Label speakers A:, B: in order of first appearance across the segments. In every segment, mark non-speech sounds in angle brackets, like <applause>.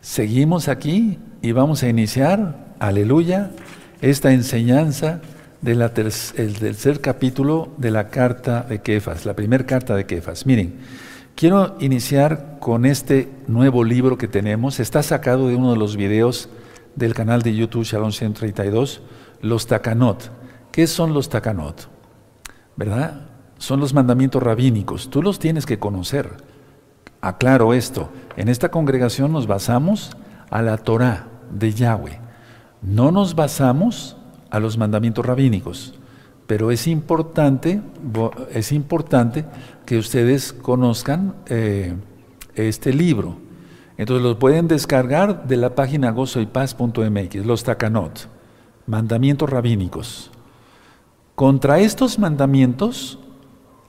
A: Seguimos aquí y vamos a iniciar, aleluya, esta enseñanza del tercer capítulo de la carta de Kefas, la primera carta de Kefas. Miren, quiero iniciar con este nuevo libro que tenemos. Está sacado de uno de los videos del canal de YouTube Shalom 132, los Takanot. ¿Qué son los Takanot? ¿Verdad? Son los mandamientos rabínicos. Tú los tienes que conocer. Aclaro esto. En esta congregación nos basamos a la Torah de Yahweh. No nos basamos a los mandamientos rabínicos, pero es importante, es importante que ustedes conozcan eh, este libro. Entonces lo pueden descargar de la página gozoypaz.mx, los takanot, mandamientos rabínicos. Contra estos mandamientos,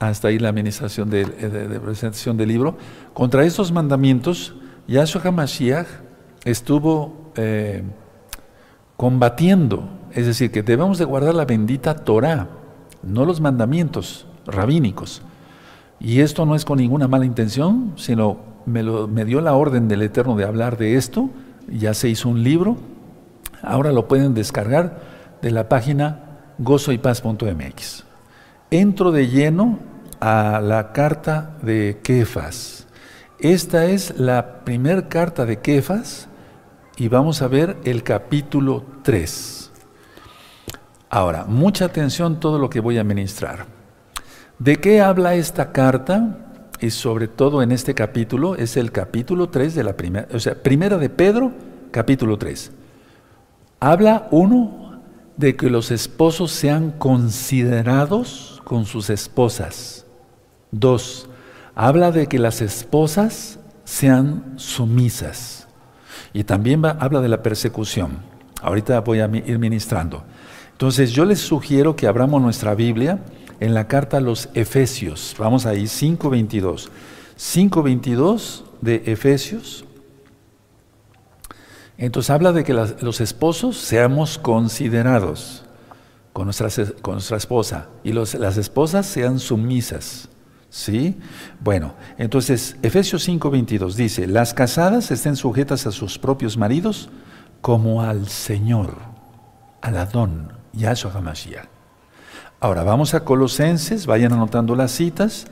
A: hasta ahí la administración de, presentación del libro, contra estos mandamientos, Yahshua HaMashiach estuvo eh, combatiendo es decir, que debemos de guardar la bendita Torah, no los mandamientos rabínicos. Y esto no es con ninguna mala intención, sino me, me dio la orden del Eterno de hablar de esto, ya se hizo un libro, ahora lo pueden descargar de la página gozoypaz.mx. Entro de lleno a la carta de Kefas. Esta es la primera carta de Kefas y vamos a ver el capítulo 3. Ahora, mucha atención todo lo que voy a ministrar. ¿De qué habla esta carta? Y sobre todo en este capítulo, es el capítulo 3 de la primera, o sea, primera de Pedro, capítulo 3. Habla uno de que los esposos sean considerados con sus esposas. Dos, habla de que las esposas sean sumisas. Y también habla de la persecución. Ahorita voy a ir ministrando. Entonces yo les sugiero que abramos nuestra Biblia en la carta a los Efesios. Vamos ahí, 5.22. 5.22 de Efesios. Entonces habla de que los esposos seamos considerados con nuestra, con nuestra esposa y las esposas sean sumisas. ¿Sí? Bueno, entonces Efesios 5:22 dice, las casadas estén sujetas a sus propios maridos como al Señor, al Adón, Yahshua HaMashiach. Ahora vamos a Colosenses, vayan anotando las citas.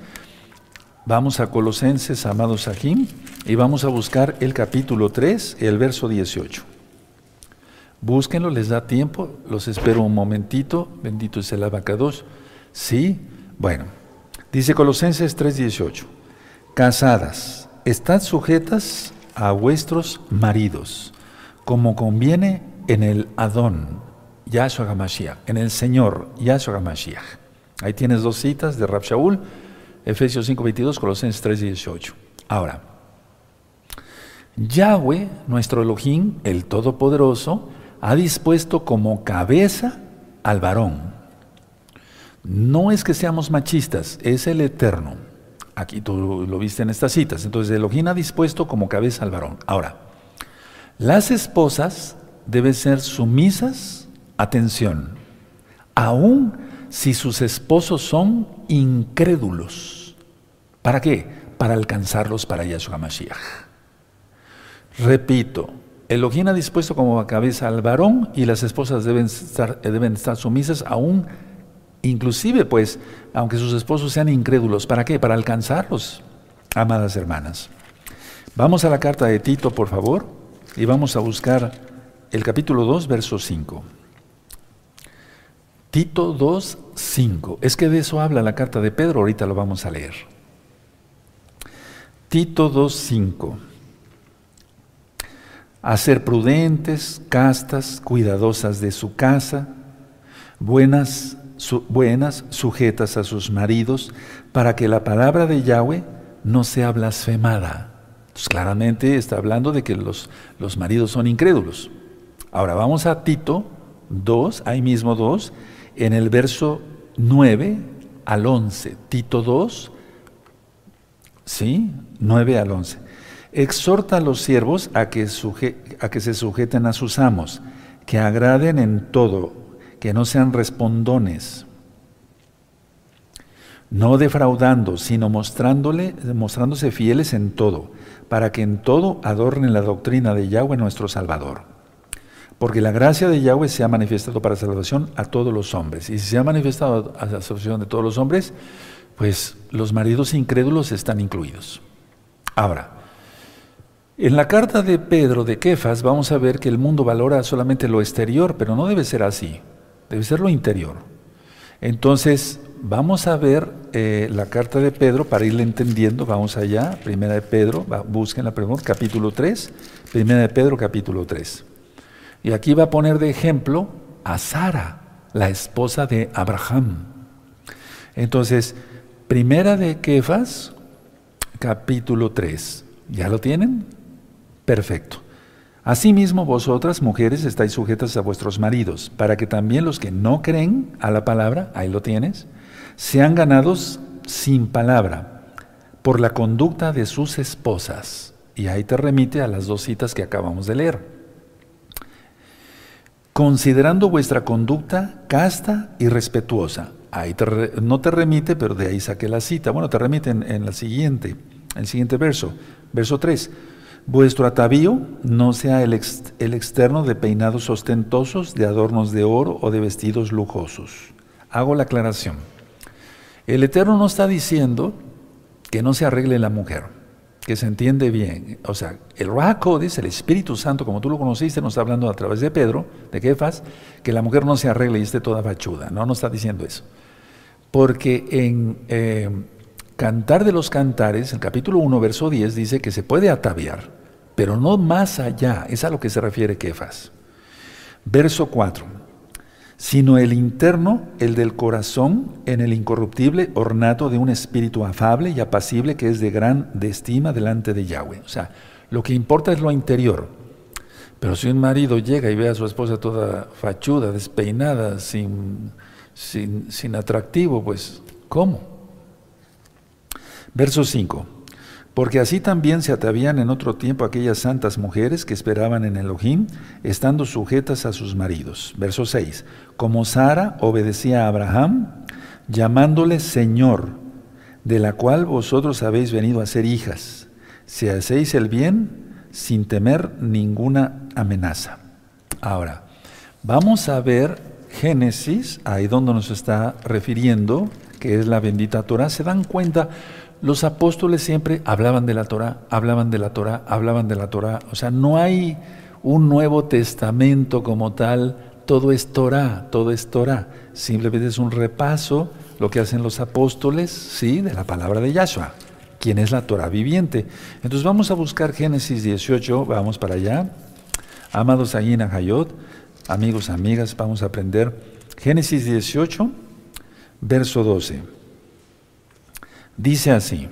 A: Vamos a Colosenses, amados Sahim, y vamos a buscar el capítulo 3, el verso 18. Búsquenlo, les da tiempo, los espero un momentito. Bendito es el abacados. Sí, bueno, dice Colosenses 3:18. Casadas, estad sujetas a vuestros maridos, como conviene en el Adón Yahshua HaMashiach, en el Señor Yahshua HaMashiach. Ahí tienes dos citas de Rab Shaul, Efesios 5:22, Colosenses 3:18. Ahora, Yahweh, nuestro Elohim, el Todopoderoso, ha dispuesto como cabeza al varón. No es que seamos machistas, es el Eterno. Aquí tú lo viste en estas citas. Entonces, Elohim ha dispuesto como cabeza al varón. Ahora, las esposas deben ser sumisas Atención, aun si sus esposos son incrédulos. ¿Para qué? Para alcanzarlos para Yahshua Mashiach. Repito, Elohim ha dispuesto como cabeza al varón y las esposas deben estar, deben estar sumisas aún, inclusive pues, aunque sus esposos sean incrédulos. ¿Para qué? Para alcanzarlos, amadas hermanas. Vamos a la carta de Tito, por favor, y vamos a buscar el capítulo 2, verso 5. Tito 2, 5. Es que de eso habla la carta de Pedro, ahorita lo vamos a leer. Tito 2, 5. A ser prudentes, castas, cuidadosas de su casa, buenas, buenas, sujetas a sus maridos, para que la palabra de Yahweh no sea blasfemada. Pues claramente está hablando de que los, los maridos son incrédulos. Ahora vamos a Tito 2, ahí mismo 2, en el verso 9 al 11, Tito 2, ¿sí? 9 al 11. Exhorta a los siervos a que, a que se sujeten a sus amos, que agraden en todo, que no sean respondones, no defraudando, sino mostrándole, mostrándose fieles en todo, para que en todo adornen la doctrina de Yahweh nuestro Salvador. Porque la gracia de Yahweh se ha manifestado para salvación a todos los hombres. Y si se ha manifestado a la salvación de todos los hombres, pues los maridos incrédulos están incluidos. Ahora, en la carta de Pedro de Kefas vamos a ver que el mundo valora solamente lo exterior, pero no debe ser así, debe ser lo interior. Entonces, vamos a ver eh, la carta de Pedro para irle entendiendo, vamos allá, primera de Pedro, busquen la pregunta, capítulo 3, primera de Pedro, capítulo 3. Y aquí va a poner de ejemplo a Sara, la esposa de Abraham. Entonces, primera de Kefas, capítulo 3. ¿Ya lo tienen? Perfecto. Asimismo, vosotras, mujeres, estáis sujetas a vuestros maridos, para que también los que no creen a la palabra, ahí lo tienes, sean ganados sin palabra, por la conducta de sus esposas. Y ahí te remite a las dos citas que acabamos de leer. Considerando vuestra conducta casta y respetuosa. Ahí no te remite, pero de ahí saqué la cita. Bueno, te remite en, en siguiente, en el siguiente verso, verso 3 Vuestro atavío no sea el, externo de peinados ostentosos, de adornos de oro o de vestidos lujosos. Hago la aclaración. El Eterno no está diciendo que no se arregle la mujer, que se entiende bien. O sea, el dice el Espíritu Santo, como tú lo conociste, nos está hablando a través de Pedro, de Kefas, que la mujer no se arregle y esté toda fachuda. No, no está diciendo eso. Porque en eh, Cantar de los Cantares, el capítulo 1, verso 10, dice que se puede ataviar pero no más allá, es a lo que se refiere Kefas. Verso 4, sino el interno, el del corazón, en el incorruptible ornato de un espíritu afable y apacible que es de gran de estima delante de Yahweh. O sea, lo que importa es lo interior. Pero si un marido llega y ve a su esposa toda fachuda, despeinada, sin, sin, sin atractivo, pues, ¿cómo? Verso 5. Porque así también se atavían en otro tiempo aquellas santas mujeres que esperaban en Elohim, estando sujetas a sus maridos. Verso 6. Como Sara obedecía a Abraham, llamándole Señor, de la cual vosotros habéis venido a ser hijas, si hacéis el bien sin temer ninguna amenaza. Ahora, vamos a ver Génesis, ahí donde nos está refiriendo, que es la bendita Torah. ¿Se dan cuenta? Los apóstoles siempre hablaban de la Torah, hablaban de la Torah, hablaban de la Torah. O sea, no hay un Nuevo Testamento como tal, todo es Torah, todo es Torah. Simplemente es un repaso, lo que hacen los apóstoles, sí, de la palabra de Yahshua, quien es la Torah viviente. Entonces vamos a buscar Génesis 18, vamos para allá. Amados en Hayot, amigos, amigas, vamos a aprender Génesis 18, verso 12. Dice así,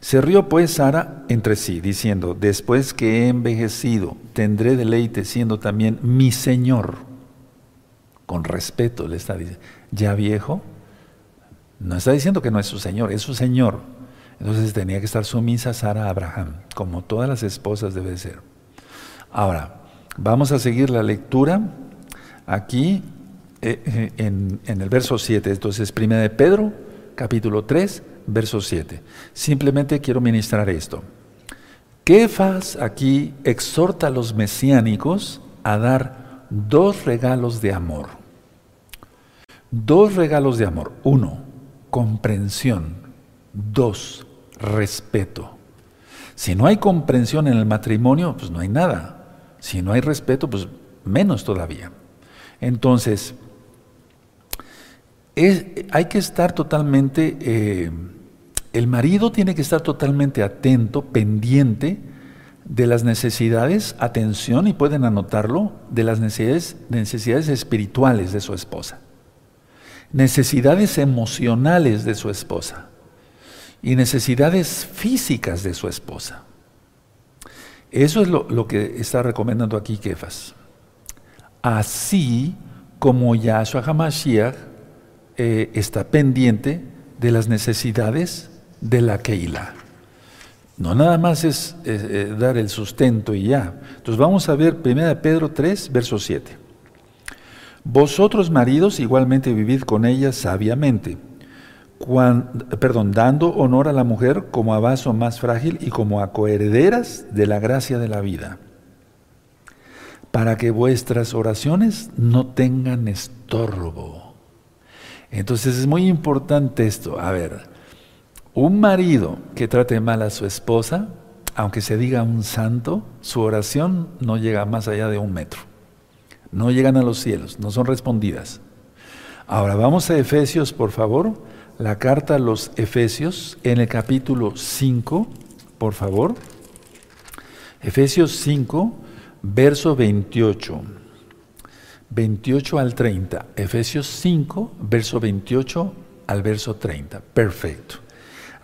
A: se rió pues Sara entre sí, diciendo, después que he envejecido, tendré deleite siendo también mi Señor. Con respeto le está diciendo, ya viejo, no está diciendo que no es su Señor, es su Señor. Entonces tenía que estar sumisa Sara a Abraham, como todas las esposas debe ser. Ahora, vamos a seguir la lectura aquí eh, eh, en, en, el verso 7. Entonces, primera de Pedro, capítulo 3, verso 7. Simplemente quiero ministrar esto. Kefas aquí exhorta a los mesiánicos a dar dos regalos de amor. Dos regalos de amor. Uno, comprensión. Dos, respeto. Si no hay comprensión en el matrimonio, pues no hay nada. Si no hay respeto, pues menos todavía. Entonces, hay que estar totalmente, eh, el marido tiene que estar totalmente atento, pendiente de las necesidades, atención, y pueden anotarlo, de las necesidades, espirituales de su esposa, necesidades emocionales de su esposa y necesidades físicas de su esposa. Eso es lo, lo que está recomendando aquí Kefas. Así como Yahshua HaMashiach eh, está pendiente de las necesidades de la Keilah. No nada más es eh, dar el sustento y ya. Entonces vamos a ver 1 Pedro 3, verso 7. Vosotros maridos igualmente vivid con ellas sabiamente, perdón, dando honor a la mujer como a vaso más frágil y como a coherederas de la gracia de la vida, para que vuestras oraciones no tengan estorbo. Entonces es muy importante esto. A ver, un marido que trate mal a su esposa, aunque se diga un santo, su oración no llega más allá de un metro. No llegan a los cielos, no son respondidas. Ahora vamos a Efesios, por favor la carta a los Efesios en el capítulo 5, por favor. Efesios 5, verso 28. 28 al 30. Efesios 5, verso 28 al verso 30. Perfecto.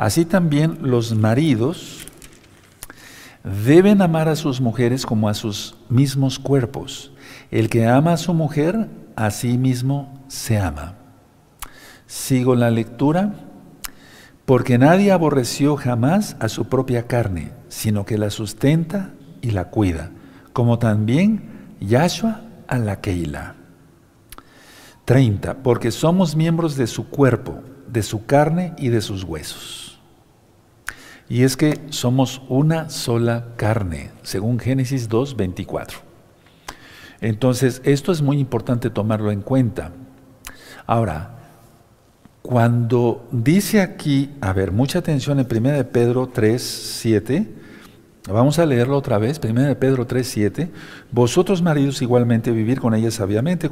A: Así también los maridos deben amar a sus mujeres como a sus mismos cuerpos. El que ama a su mujer, a sí mismo se ama. Sigo la lectura. Porque nadie aborreció jamás a su propia carne, sino que la sustenta y la cuida, como también Yahshua a la Keila. 30. Porque somos miembros de su cuerpo, de su carne y de sus huesos. Y es que somos una sola carne, según Génesis 2, 24. Entonces, esto es muy importante tomarlo en cuenta. Ahora, cuando dice aquí, a ver, mucha atención en 1 de Pedro 3, 7, vamos a leerlo otra vez, 1 de Pedro 3, 7, vosotros maridos igualmente vivir con ella sabiamente,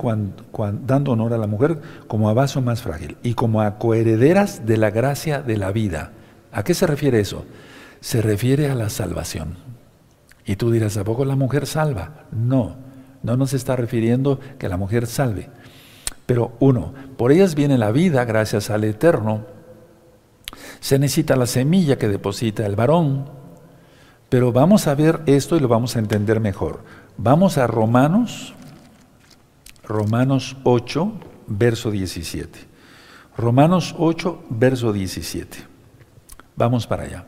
A: dando honor a la mujer como a vaso más frágil y como a coherederas de la gracia de la vida. ¿A qué se refiere eso? Se refiere a la salvación. Y tú dirás, ¿a poco la mujer salva? No, no nos está refiriendo que la mujer salve. Pero uno, por ellas viene la vida gracias al Eterno. Se necesita la semilla que deposita el varón. Pero vamos a ver esto y lo vamos a entender mejor. Vamos a Romanos, Romanos 8, verso 17. Romanos 8, verso 17. Vamos para allá.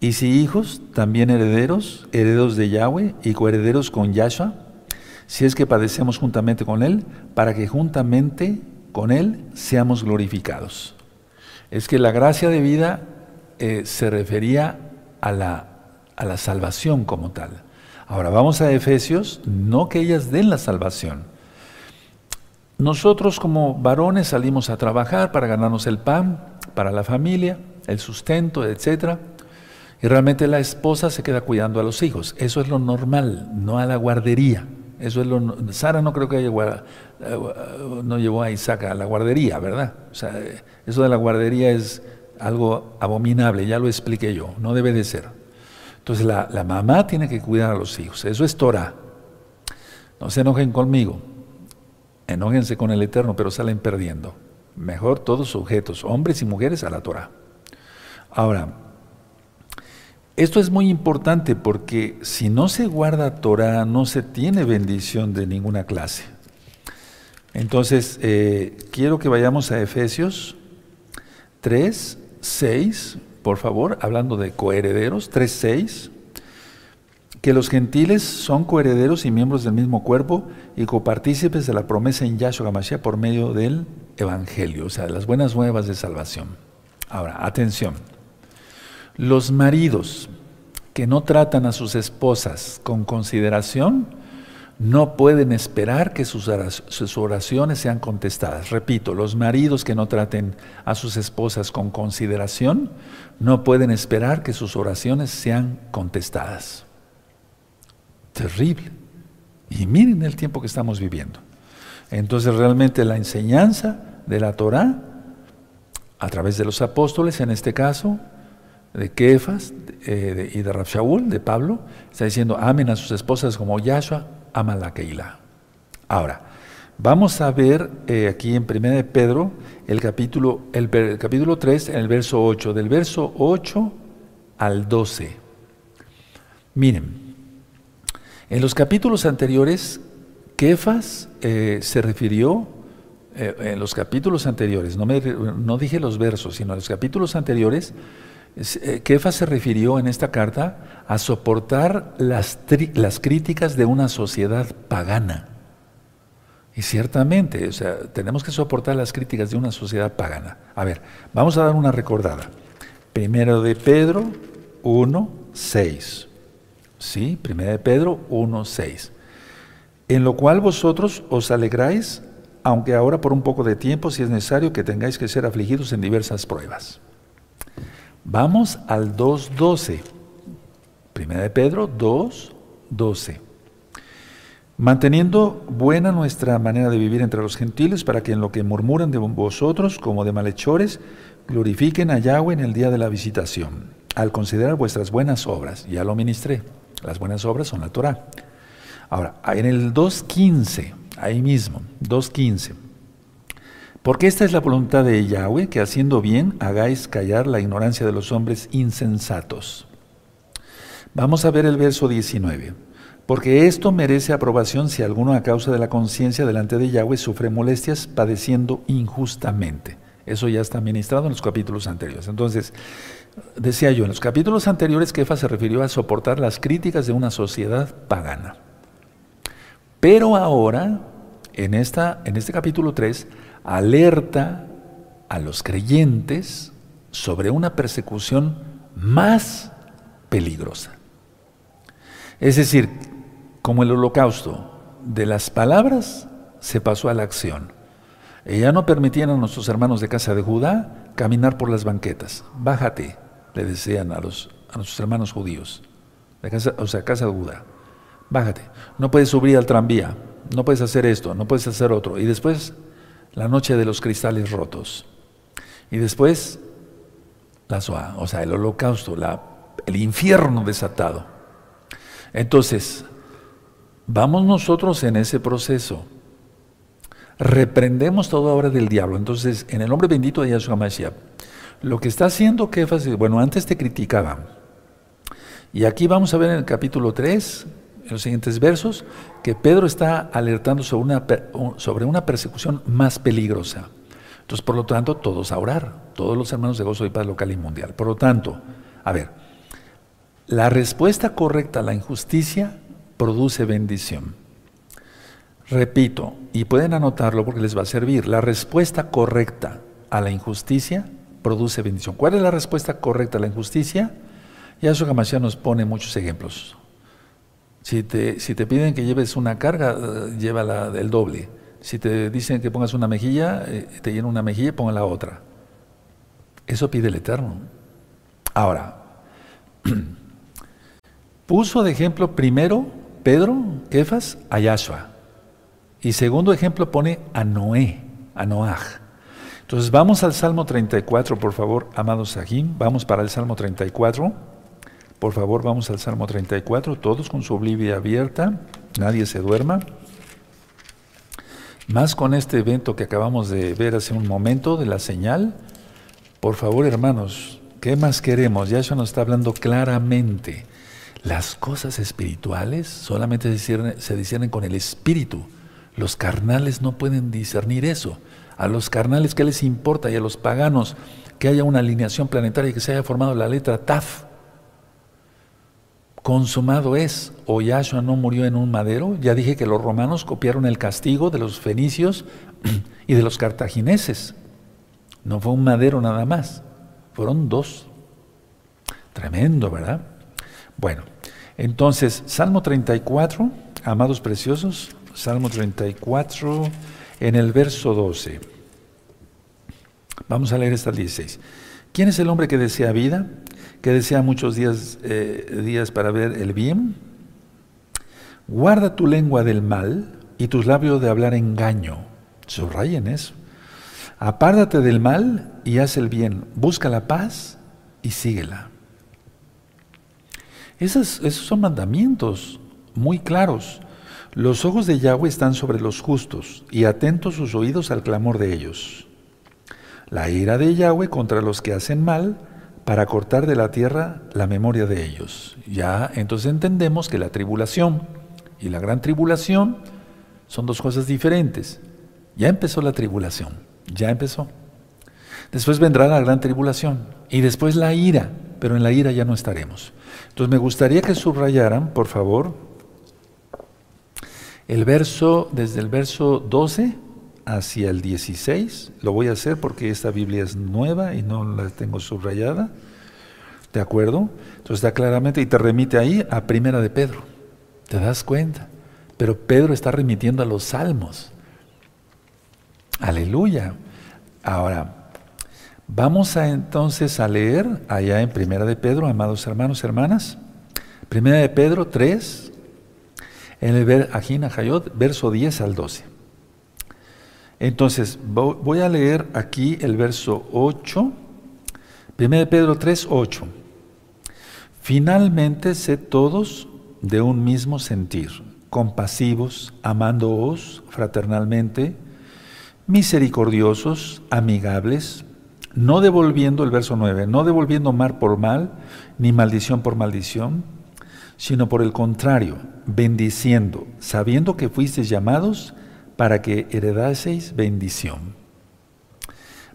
A: Y si hijos, también herederos, herederos de Yahweh y coherederos con Yahshua, si es que padecemos juntamente con Él, para que juntamente con Él seamos glorificados. Es que la gracia de vida eh, se refería a la, a la salvación como tal. Ahora vamos a Efesios, no que ellas den la salvación. Nosotros como varones salimos a trabajar para ganarnos el pan, para la familia, el sustento, etc. Y realmente la esposa se queda cuidando a los hijos. Eso es lo normal, no a la guardería. Eso es lo, Sara no creo que eh, no llevó a Isaac a la guardería, ¿verdad? O sea, eso de la guardería es algo abominable, ya lo expliqué yo, no debe de ser. Entonces la, la mamá tiene que cuidar a los hijos, eso es Torah. No se enojen conmigo, enójense con el Eterno, pero salen perdiendo. Mejor todos sujetos, hombres y mujeres, a la Torah. Ahora, esto es muy importante porque si no se guarda Torah, no se tiene bendición de ninguna clase. Entonces, eh, quiero que vayamos a Efesios 3, 6, por favor, hablando de coherederos, 3, 6, que los gentiles son coherederos y miembros del mismo cuerpo y copartícipes de la promesa en Yahshua HaMashiach por medio del Evangelio, o sea, de las buenas nuevas de salvación. Ahora, atención. Los maridos que no tratan a sus esposas con consideración no pueden esperar que sus oraciones sean contestadas. Repito, los maridos que no traten a sus esposas con consideración no pueden esperar que sus oraciones sean contestadas. Terrible. Y miren el tiempo que estamos viviendo. Entonces realmente la enseñanza de la Torah, a través de los apóstoles en este caso, de Kefas eh, y de Shaul, de Pablo, está diciendo, amen a sus esposas como Yahshua ama la Keilah. Ahora, vamos a ver eh, aquí en 1 de Pedro el capítulo, el, capítulo 3, en el verso 8, del verso 8 al 12. Miren, en los capítulos anteriores, Kefas eh, se refirió, en los capítulos anteriores, no, me, no dije los versos, sino en los capítulos anteriores, eh, Kefa se refirió en esta carta a soportar las, las críticas de una sociedad pagana. Y ciertamente, o sea, tenemos que soportar las críticas de una sociedad pagana. A ver, vamos a dar una recordada. Primero de Pedro 1, 6. ¿Sí? Primero de Pedro 1, 6. En lo cual vosotros os alegráis, aunque ahora por un poco de tiempo, si es necesario, que tengáis que ser afligidos en diversas pruebas. Vamos al 2.12. Primera de Pedro 2.12 manteniendo buena nuestra manera de vivir entre los gentiles, para que en lo que murmuran de vosotros como de malhechores, glorifiquen a Yahweh en el día de la visitación, al considerar vuestras buenas obras. Ya lo ministré, las buenas obras son la Torah. Ahora, en el 2.15, ahí mismo, 2.15, porque esta es la voluntad de Yahweh, que haciendo bien hagáis callar la ignorancia de los hombres insensatos. Vamos a ver el verso 19 porque esto merece aprobación si alguno a causa de la conciencia delante de Yahweh sufre molestias padeciendo injustamente. Eso ya está ministrado en los capítulos anteriores. Entonces, decía yo, en los capítulos anteriores Kefa se refirió a soportar las críticas de una sociedad pagana. Pero ahora, en, esta, en este capítulo 3, alerta a los creyentes sobre una persecución más peligrosa. Es decir, como el holocausto, de las palabras se pasó a la acción. Ella no permitían a nuestros hermanos de casa de Judá caminar por las banquetas. Bájate, le decían a, los, a nuestros hermanos judíos, de casa, o sea, casa de Judá. Bájate, no puedes subir al tranvía, no puedes hacer esto, no puedes hacer otro. Y después, la noche de los cristales rotos. Y después, la SOA, o sea, el holocausto, la, el infierno desatado. Entonces, Vamos nosotros en ese proceso. Reprendemos toda obra del diablo. Entonces, en el nombre bendito de Yahshua Mashiach, lo que está haciendo Kefas, bueno, antes te criticaban. Y aquí vamos a ver en el capítulo 3, en los siguientes versos, que Pedro está alertando sobre una, sobre una persecución más peligrosa. Entonces, por lo tanto, todos a orar, todos los hermanos de gozo y paz local y mundial. Por lo tanto, a ver, la respuesta correcta a la injusticia produce bendición. Repito, y pueden anotarlo porque les va a servir, la respuesta correcta a la injusticia produce bendición. ¿Cuál es la respuesta correcta a la injusticia? Yahshua Hamashiach nos pone muchos ejemplos. Si te, si te piden que lleves una carga, eh, llévala del doble. Si te dicen que pongas una mejilla, eh, te llena una mejilla, ponga la otra. Eso pide el Eterno. Ahora, <clears throat> puso de ejemplo primero Pedro, Kefas, a Yahshua. Y segundo ejemplo pone a Noé, a Noaj. Entonces vamos al Salmo 34, por favor, amados Sahim. Vamos para el Salmo 34. Por favor, vamos al Salmo 34, todos con su oblivia abierta, nadie se duerma. Más con este evento que acabamos de ver hace un momento de la señal. Por favor, hermanos, ¿qué más queremos? Ya eso nos está hablando claramente. Las cosas espirituales solamente se disciernen, con el espíritu. Los carnales no pueden discernir eso. A los carnales, ¿qué les importa? Y a los paganos, que haya una alineación planetaria y que se haya formado la letra Taf. Consumado es. O Yahshua no murió en un madero. Ya dije que los romanos copiaron el castigo de los fenicios <clears throat> y de los cartagineses. No fue un madero nada más. Fueron dos. Tremendo, ¿verdad? Bueno, entonces, Salmo 34, amados preciosos, Salmo 34, en el verso 12. Vamos a leer hasta el 16. ¿Quién es el hombre que desea vida? Que desea muchos días, eh, días para ver el bien. Guarda tu lengua del mal y tus labios de hablar engaño. Subrayen eso. Apártate del mal y haz el bien. Busca la paz y síguela. Esos, son mandamientos muy claros. Los ojos de Yahweh están sobre los justos y atentos sus oídos al clamor de ellos. La ira de Yahweh contra los que hacen mal para cortar de la tierra la memoria de ellos. Ya entonces entendemos que la tribulación y la gran tribulación son dos cosas diferentes. Ya empezó la tribulación, ya empezó. Después vendrá la gran tribulación y después la ira, pero en la ira ya no estaremos. Entonces me gustaría que subrayaran, por favor, El verso, desde el verso 12 hacia el 16, lo voy a hacer porque esta Biblia es nueva y no la tengo subrayada. ¿De acuerdo? Entonces está claramente y te remite ahí a Primera de Pedro. ¿Te das cuenta? Pero Pedro está remitiendo a los salmos. Aleluya. Ahora, vamos a entonces a leer allá en Primera de Pedro, amados hermanos, hermanas. Primera de Pedro 3, en el Ajina Hayot, verso 10 al 12. Entonces, voy a leer aquí el verso 8. Primera de Pedro 3, 8. Finalmente, sed todos de un mismo sentir, compasivos, amándoos fraternalmente, misericordiosos, amigables, no devolviendo, el verso 9, no devolviendo mal por mal, ni maldición por maldición, sino por el contrario, bendiciendo, sabiendo que fuisteis llamados para que heredaseis bendición.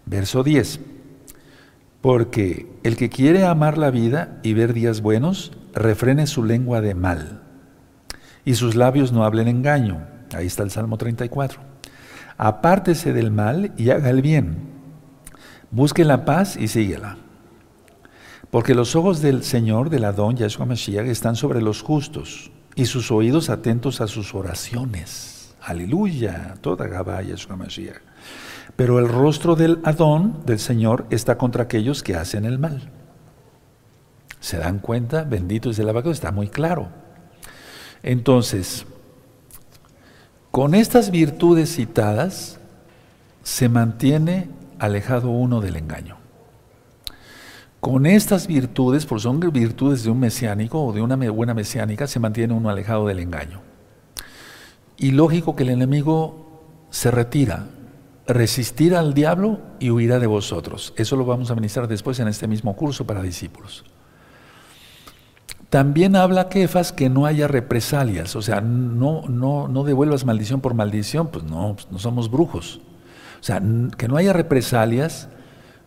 A: Verso 10. Porque el que quiere amar la vida y ver días buenos, refrene su lengua de mal, y sus labios no hablen engaño. Ahí está el Salmo 34. Apártese del mal y haga el bien. Busque la paz y síguela. Porque los ojos del Señor, del Adón Yahshua Mashiach, están sobre los justos y sus oídos atentos a sus oraciones. Aleluya, toda Gabá Yahshua Mashiach. Pero el rostro del Adón, del Señor, está contra aquellos que hacen el mal. ¿Se dan cuenta? Bendito es el abaco, está muy claro. Entonces, con estas virtudes citadas, se mantiene alejado uno del engaño. Con estas virtudes, porque son virtudes de un mesiánico o de una buena mesiánica, se mantiene uno alejado del engaño. Y lógico que el enemigo se retira, resistirá al diablo y huirá de vosotros. Eso lo vamos a ministrar después en este mismo curso para discípulos. También habla Kefas que no haya represalias, o sea, no, no, no devuelvas maldición por maldición, pues no, no somos brujos. O sea, que no haya represalias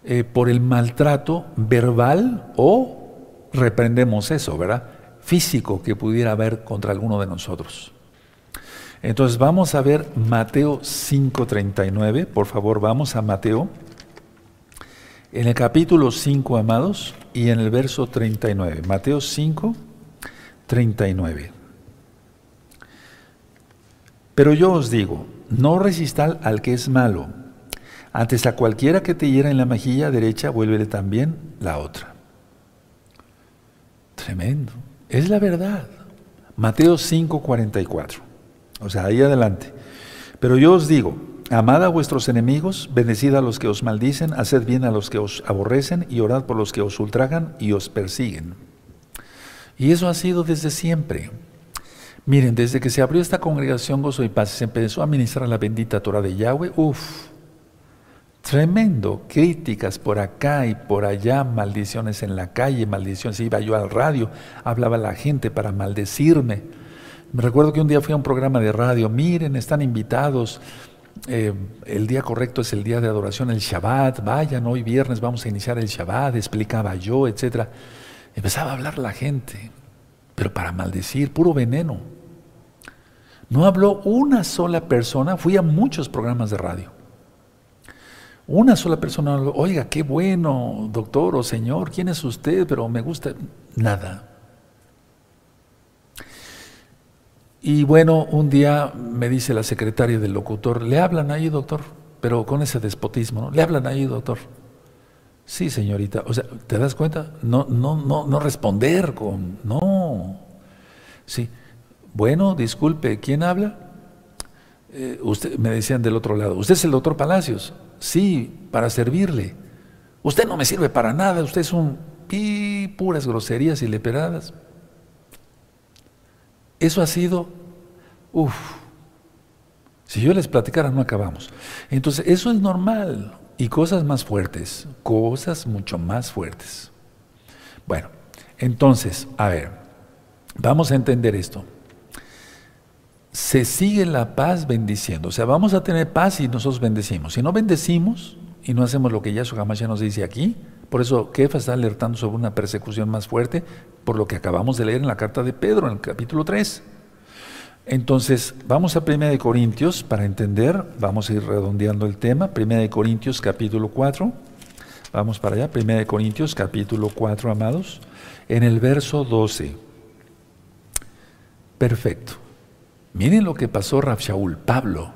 A: eh, por el maltrato verbal o reprendemos eso, ¿verdad? Físico que pudiera haber contra alguno de nosotros. Entonces vamos a ver Mateo 5:39, por favor vamos a Mateo, en el capítulo 5, amados, y en el verso 39. Mateo 5, 39. Pero yo os digo, no resistal al que es malo antes a cualquiera que te hiera en la mejilla derecha, vuélvele también la otra. Tremendo. Es la verdad. Mateo 5:44. O sea, ahí adelante. Pero yo os digo, amad a vuestros enemigos, bendecid a los que os maldicen, haced bien a los que os aborrecen y orad por los que os ultrajan y os persiguen. Y eso ha sido desde siempre. Miren, desde que se abrió esta congregación Gozo y Paz, se empezó a ministrar la bendita Torah de Yahweh, uff, Tremendo, críticas por acá y por allá, maldiciones en la calle, maldiciones. Iba yo al radio, hablaba la gente para maldecirme. Me recuerdo que un día fui a un programa de radio, miren, están invitados, eh, el día correcto es el día de adoración, el Shabbat, vayan, hoy viernes vamos a iniciar el Shabbat, explicaba yo, etc. Empezaba a hablar la gente, pero para maldecir, puro veneno. No habló una sola persona, fui a muchos programas de radio una sola persona, oiga, qué bueno, doctor o señor, ¿quién es usted? Pero me gusta. Nada. Y bueno, un día me dice la secretaria del locutor, le hablan ahí, doctor, pero con ese despotismo, ¿no? Le hablan ahí, doctor. Sí, señorita. O sea, ¿te das cuenta? No, no, no, no responder con, no. Sí. Bueno, disculpe, ¿quién habla? Eh, usted, me decían del otro lado, ¿usted es el doctor Palacios? Sí, para servirle. Usted no me sirve para nada, usted es un pi, puras groserías y leperadas. Eso ha sido, uff, si yo les platicara no acabamos. Entonces, eso es normal y cosas más fuertes, cosas mucho más fuertes. Bueno, entonces, a ver, vamos a entender esto se sigue la paz bendiciendo. O sea, vamos a tener paz y nosotros bendecimos. Si no bendecimos y no hacemos lo que Yahshua ya nos dice aquí, por eso Kefa está alertando sobre una persecución más fuerte, por lo que acabamos de leer en la carta de Pedro, en el capítulo 3. Entonces, vamos a 1 Corintios para entender, vamos a ir redondeando el tema, 1 Corintios capítulo 4, vamos para allá, 1 Corintios capítulo 4, amados, en el verso 12. Perfecto. Miren lo que pasó Rab Shaul, Pablo.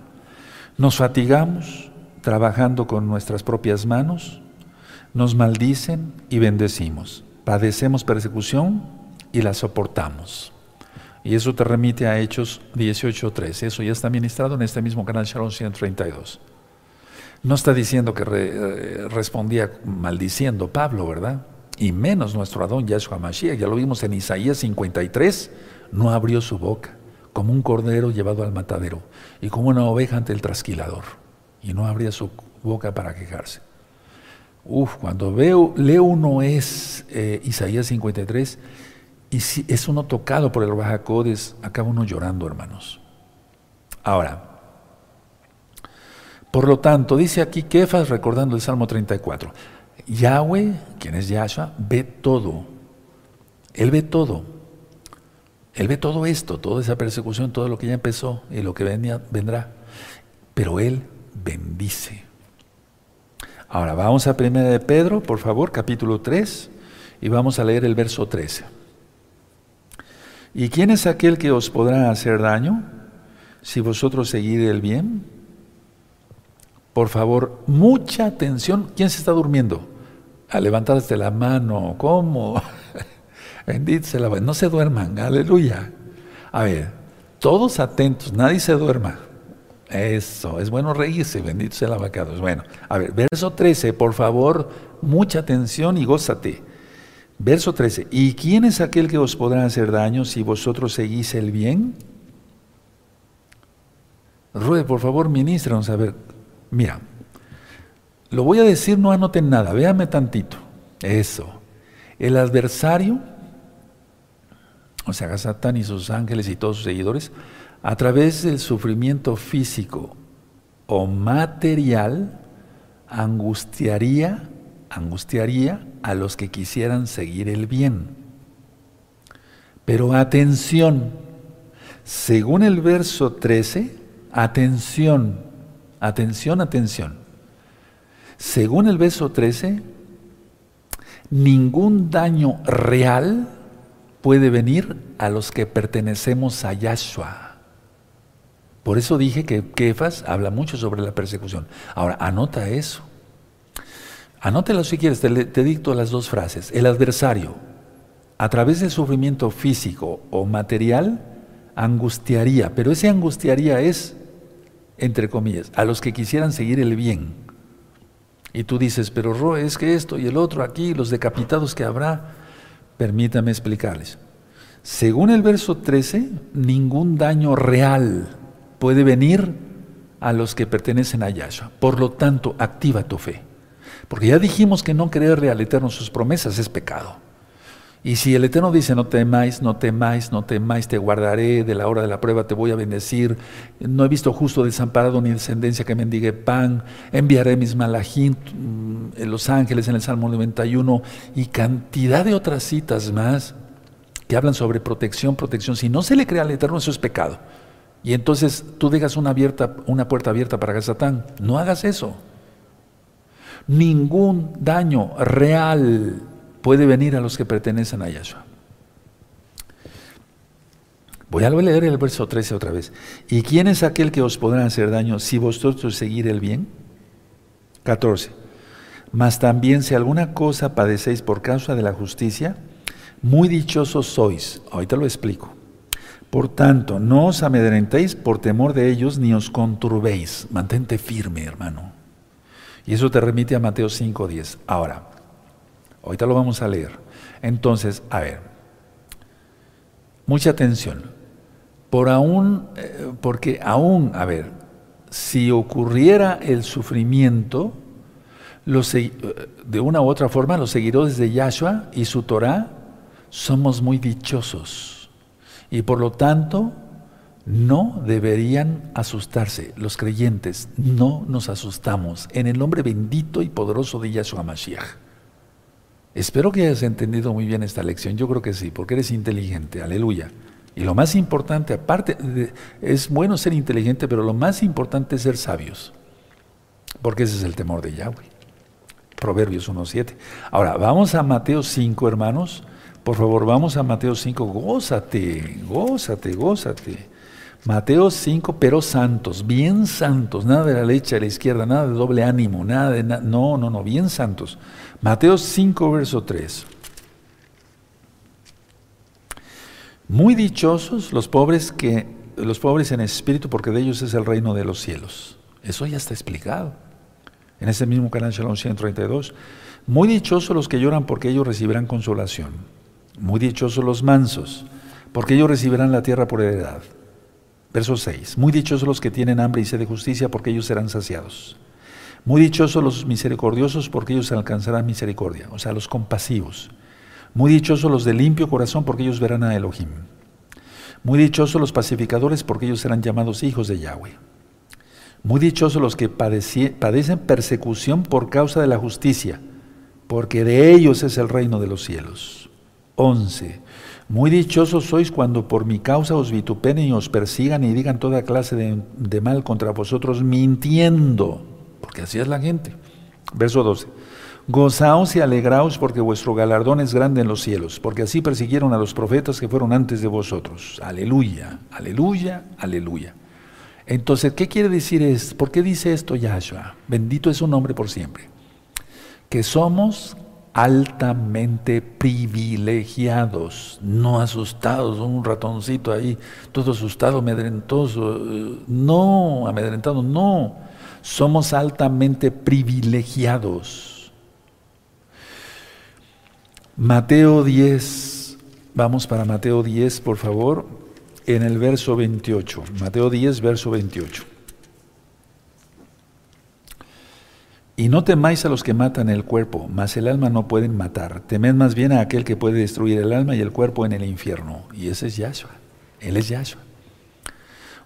A: Nos fatigamos trabajando con nuestras propias manos, nos maldicen y bendecimos. Padecemos persecución y la soportamos. Y eso te remite a Hechos 18.3. Eso ya está ministrado en este mismo canal Sharon 132. No está diciendo que eh, respondía maldiciendo Pablo, ¿verdad? Y menos nuestro Adón Yahshua Mashiach. Ya lo vimos en Isaías 53. No abrió su boca, como un cordero llevado al matadero, y como una oveja ante el trasquilador. Y no abría su boca para quejarse. Uf, cuando veo, leo uno es eh, Isaías 53 y si es uno tocado por el Bajacodes, acaba uno llorando, hermanos. Ahora, por lo tanto, dice aquí Kefas recordando el Salmo 34. Yahweh, quien es Yahshua, ve todo. Él ve todo. Él ve todo esto, toda esa persecución, todo lo que ya empezó y lo que vendrá. Pero Él bendice. Ahora vamos a 1 de Pedro, por favor, capítulo 3, y vamos a leer el verso 13. ¿Y quién es aquel que os podrá hacer daño si vosotros seguís el bien? Por favor, mucha atención. ¿Quién se está durmiendo? A levantarse la mano. ¿Cómo? Bendito sea la No se duerman. Aleluya. A ver, todos atentos. Nadie se duerma. Eso, es bueno reírse, bendito sea el abacado. Bueno, a ver, verso 13, por favor, mucha atención y gózate. Verso 13, ¿y quién es aquel que os podrá hacer daño si vosotros seguís el bien? Rue, por favor, ministranos. A ver, mira, lo voy a decir, no anoten nada, véame tantito. Eso. El adversario, o sea, Satán y sus ángeles y todos sus seguidores, a través del sufrimiento físico o material, angustiaría, angustiaría a los que quisieran seguir el bien. Pero atención, según el verso 13, atención, atención, atención. Según el verso 13, ningún daño real puede venir a los que pertenecemos a Yahshua. Por eso dije que Kefas habla mucho sobre la persecución. Ahora, anota eso. Anótelo si quieres, te, dicto las dos frases. El adversario, a través del sufrimiento físico o material, angustiaría, pero ese angustiaría es, entre comillas, a los que quisieran seguir el bien. Y tú dices, pero Ro, es que esto y el otro aquí, los decapitados que habrá, permítame explicarles. Según el verso 13, ningún daño real puede venir a los que pertenecen a Yahshua. Por lo tanto, activa tu fe. Porque ya dijimos que no creerle al Eterno sus promesas es pecado. Y si el Eterno dice, no temáis, no temáis, no temáis, te guardaré, de la hora de la prueba te voy a bendecir, no he visto justo desamparado ni descendencia que mendigue pan, enviaré mis malajín, en mm, los ángeles en el Salmo 91 y cantidad de otras citas más que hablan sobre protección, protección. Si no se le cree al Eterno, eso es pecado. Y entonces tú dejas una, abierta, una puerta abierta para Satán. No hagas eso ningún daño real puede venir a los que pertenecen a Yahshua. Voy a leer el verso 13 otra vez. ¿Y quién es aquel que os podrá hacer daño si vosotros seguir el bien? 14. Mas también si alguna cosa padecéis por causa de la justicia, muy dichosos sois. Ahorita lo explico. Por tanto, no os amedrentéis por temor de ellos, ni os conturbéis. Mantente firme, hermano. Y eso te remite a Mateo 5.10. Ahora, ahorita lo vamos a leer. Entonces, a ver, mucha atención. Por aún, eh, porque aún, a ver, si ocurriera el sufrimiento, los, de una u otra forma, los seguidores de Yahshua y su Torah somos muy dichosos. Y por lo tanto, no deberían asustarse. Los creyentes no nos asustamos en el nombre bendito y poderoso de Yahshua Mashiach. Espero que hayas entendido muy bien esta lección. Yo creo que sí, porque eres inteligente. Aleluya. Y lo más importante, aparte, es bueno ser inteligente, pero lo más importante es ser sabios. Porque ese es el temor de Yahweh. Proverbios 1.7. Ahora, vamos a Mateo 5, hermanos. Por favor, vamos a Mateo 5. Gózate, gózate, gózate. Mateo 5, pero santos, bien santos, nada de la leche a la izquierda, nada de doble ánimo, nada de... no, no, no, bien santos. Mateo 5, verso 3. Muy dichosos los pobres que los pobres en espíritu, porque de ellos es el reino de los cielos. Eso ya está explicado. En ese mismo canal Shalom 132. Muy dichosos los que lloran, porque ellos recibirán consolación. Muy dichosos los mansos, porque ellos recibirán la tierra por heredad. Verso 6. Muy dichosos los que tienen hambre y sed de justicia, porque ellos serán saciados. Muy dichosos los misericordiosos, porque ellos alcanzarán misericordia, o sea, los compasivos. Muy dichosos los de limpio corazón, porque ellos verán a Elohim. Muy dichosos los pacificadores, porque ellos serán llamados hijos de Yahweh. Muy dichosos los que padecen persecución por causa de la justicia, porque de ellos es el reino de los cielos. 11. Muy dichosos sois cuando por mi causa os vituperen y os persigan y digan toda clase de, mal contra vosotros, mintiendo, porque así es la gente. Verso 12. Gozaos y alegraos porque vuestro galardón es grande en los cielos, porque así persiguieron a los profetas que fueron antes de vosotros. Aleluya, aleluya, aleluya. Entonces, ¿qué quiere decir esto? ¿Por qué dice esto Yahshua? Bendito es su nombre por siempre. Que somos altamente privilegiados, no asustados, un ratoncito ahí, todo asustado, amedrentoso, eh, no, amedrentado, no, somos altamente privilegiados. Mateo 10, vamos para Mateo 10, por favor, en el verso 28, Mateo 10, verso 28. Y no temáis a los que matan el cuerpo, mas el alma no pueden matar. Temed más bien a aquel que puede destruir el alma y el cuerpo en el infierno. Y ese es Yahshua. Él es Yahshua.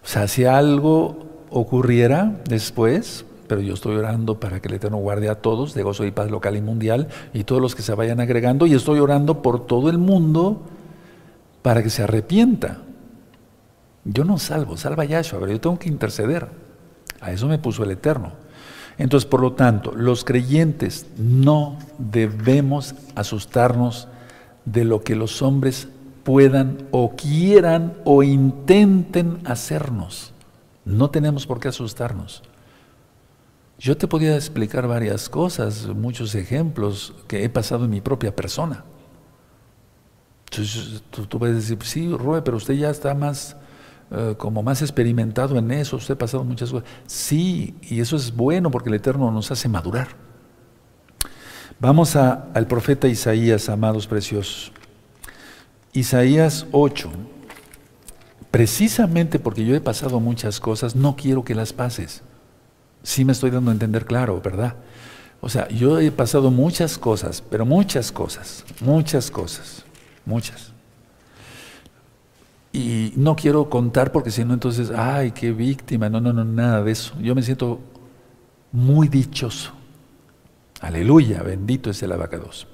A: O sea, si algo ocurriera después, pero yo estoy orando para que el Eterno guarde a todos de gozo y paz local y mundial y todos los que se vayan agregando, y estoy orando por todo el mundo para que se arrepienta. Yo no salvo, salva Yahshua, pero yo tengo que interceder. A eso me puso el Eterno. Entonces, por lo tanto, los creyentes no debemos asustarnos de lo que los hombres puedan o quieran o intenten hacernos. No tenemos por qué asustarnos. Yo te podía explicar varias cosas, muchos ejemplos que he pasado en mi propia persona. Entonces, tú, puedes decir, sí, Rue, pero usted ya está más eh, como más experimentado en eso, usted ha pasado muchas cosas. Sí, y eso es bueno porque el Eterno nos hace madurar. Vamos al profeta Isaías, amados preciosos. Isaías 8. Precisamente porque yo he pasado muchas cosas, no quiero que las pases. Sí me estoy dando a entender claro, ¿verdad? O sea, yo he pasado muchas cosas, pero muchas cosas, muchas cosas, muchas. Y no quiero contar porque si no entonces, ay, qué víctima, no, no, no, nada de eso. Yo me siento muy dichoso. Aleluya, bendito es el abacados.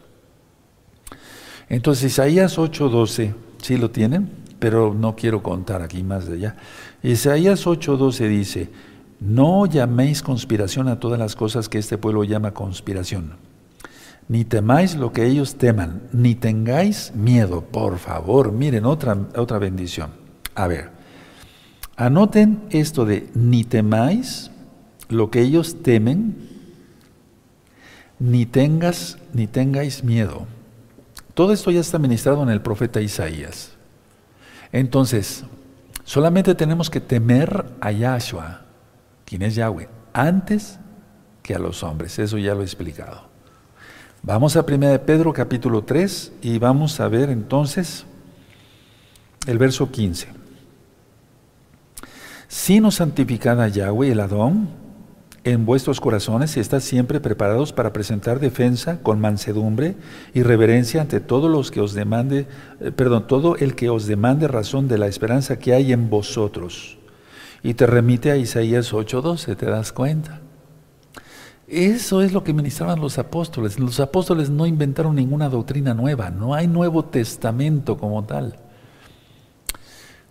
A: Entonces Isaías 8:12, sí lo tienen, pero no quiero contar aquí más de allá. Isaías 8:12 dice, no llaméis conspiración a todas las cosas que este pueblo llama conspiración ni temáis lo que ellos teman, ni tengáis miedo, por favor. Miren otra, otra bendición. A ver, anoten esto de ni temáis lo que ellos temen, ni tengas, ni tengáis miedo. Todo esto ya está ministrado en el profeta Isaías. Entonces, solamente tenemos que temer a Yahshua, quien es Yahweh, antes que a los hombres. Eso ya lo he explicado. Vamos a 1 de Pedro capítulo 3 y vamos a ver entonces el verso 15. Sino santificad a Yahweh el Adón en vuestros corazones y estad siempre preparados para presentar defensa con mansedumbre y reverencia ante todos los que os demande, eh, perdón, todo el que os demande razón de la esperanza que hay en vosotros. Y te remite a Isaías 8:12, ¿te das cuenta? Eso es lo que ministraban los apóstoles. Los apóstoles no inventaron ninguna doctrina nueva, no hay Nuevo Testamento como tal.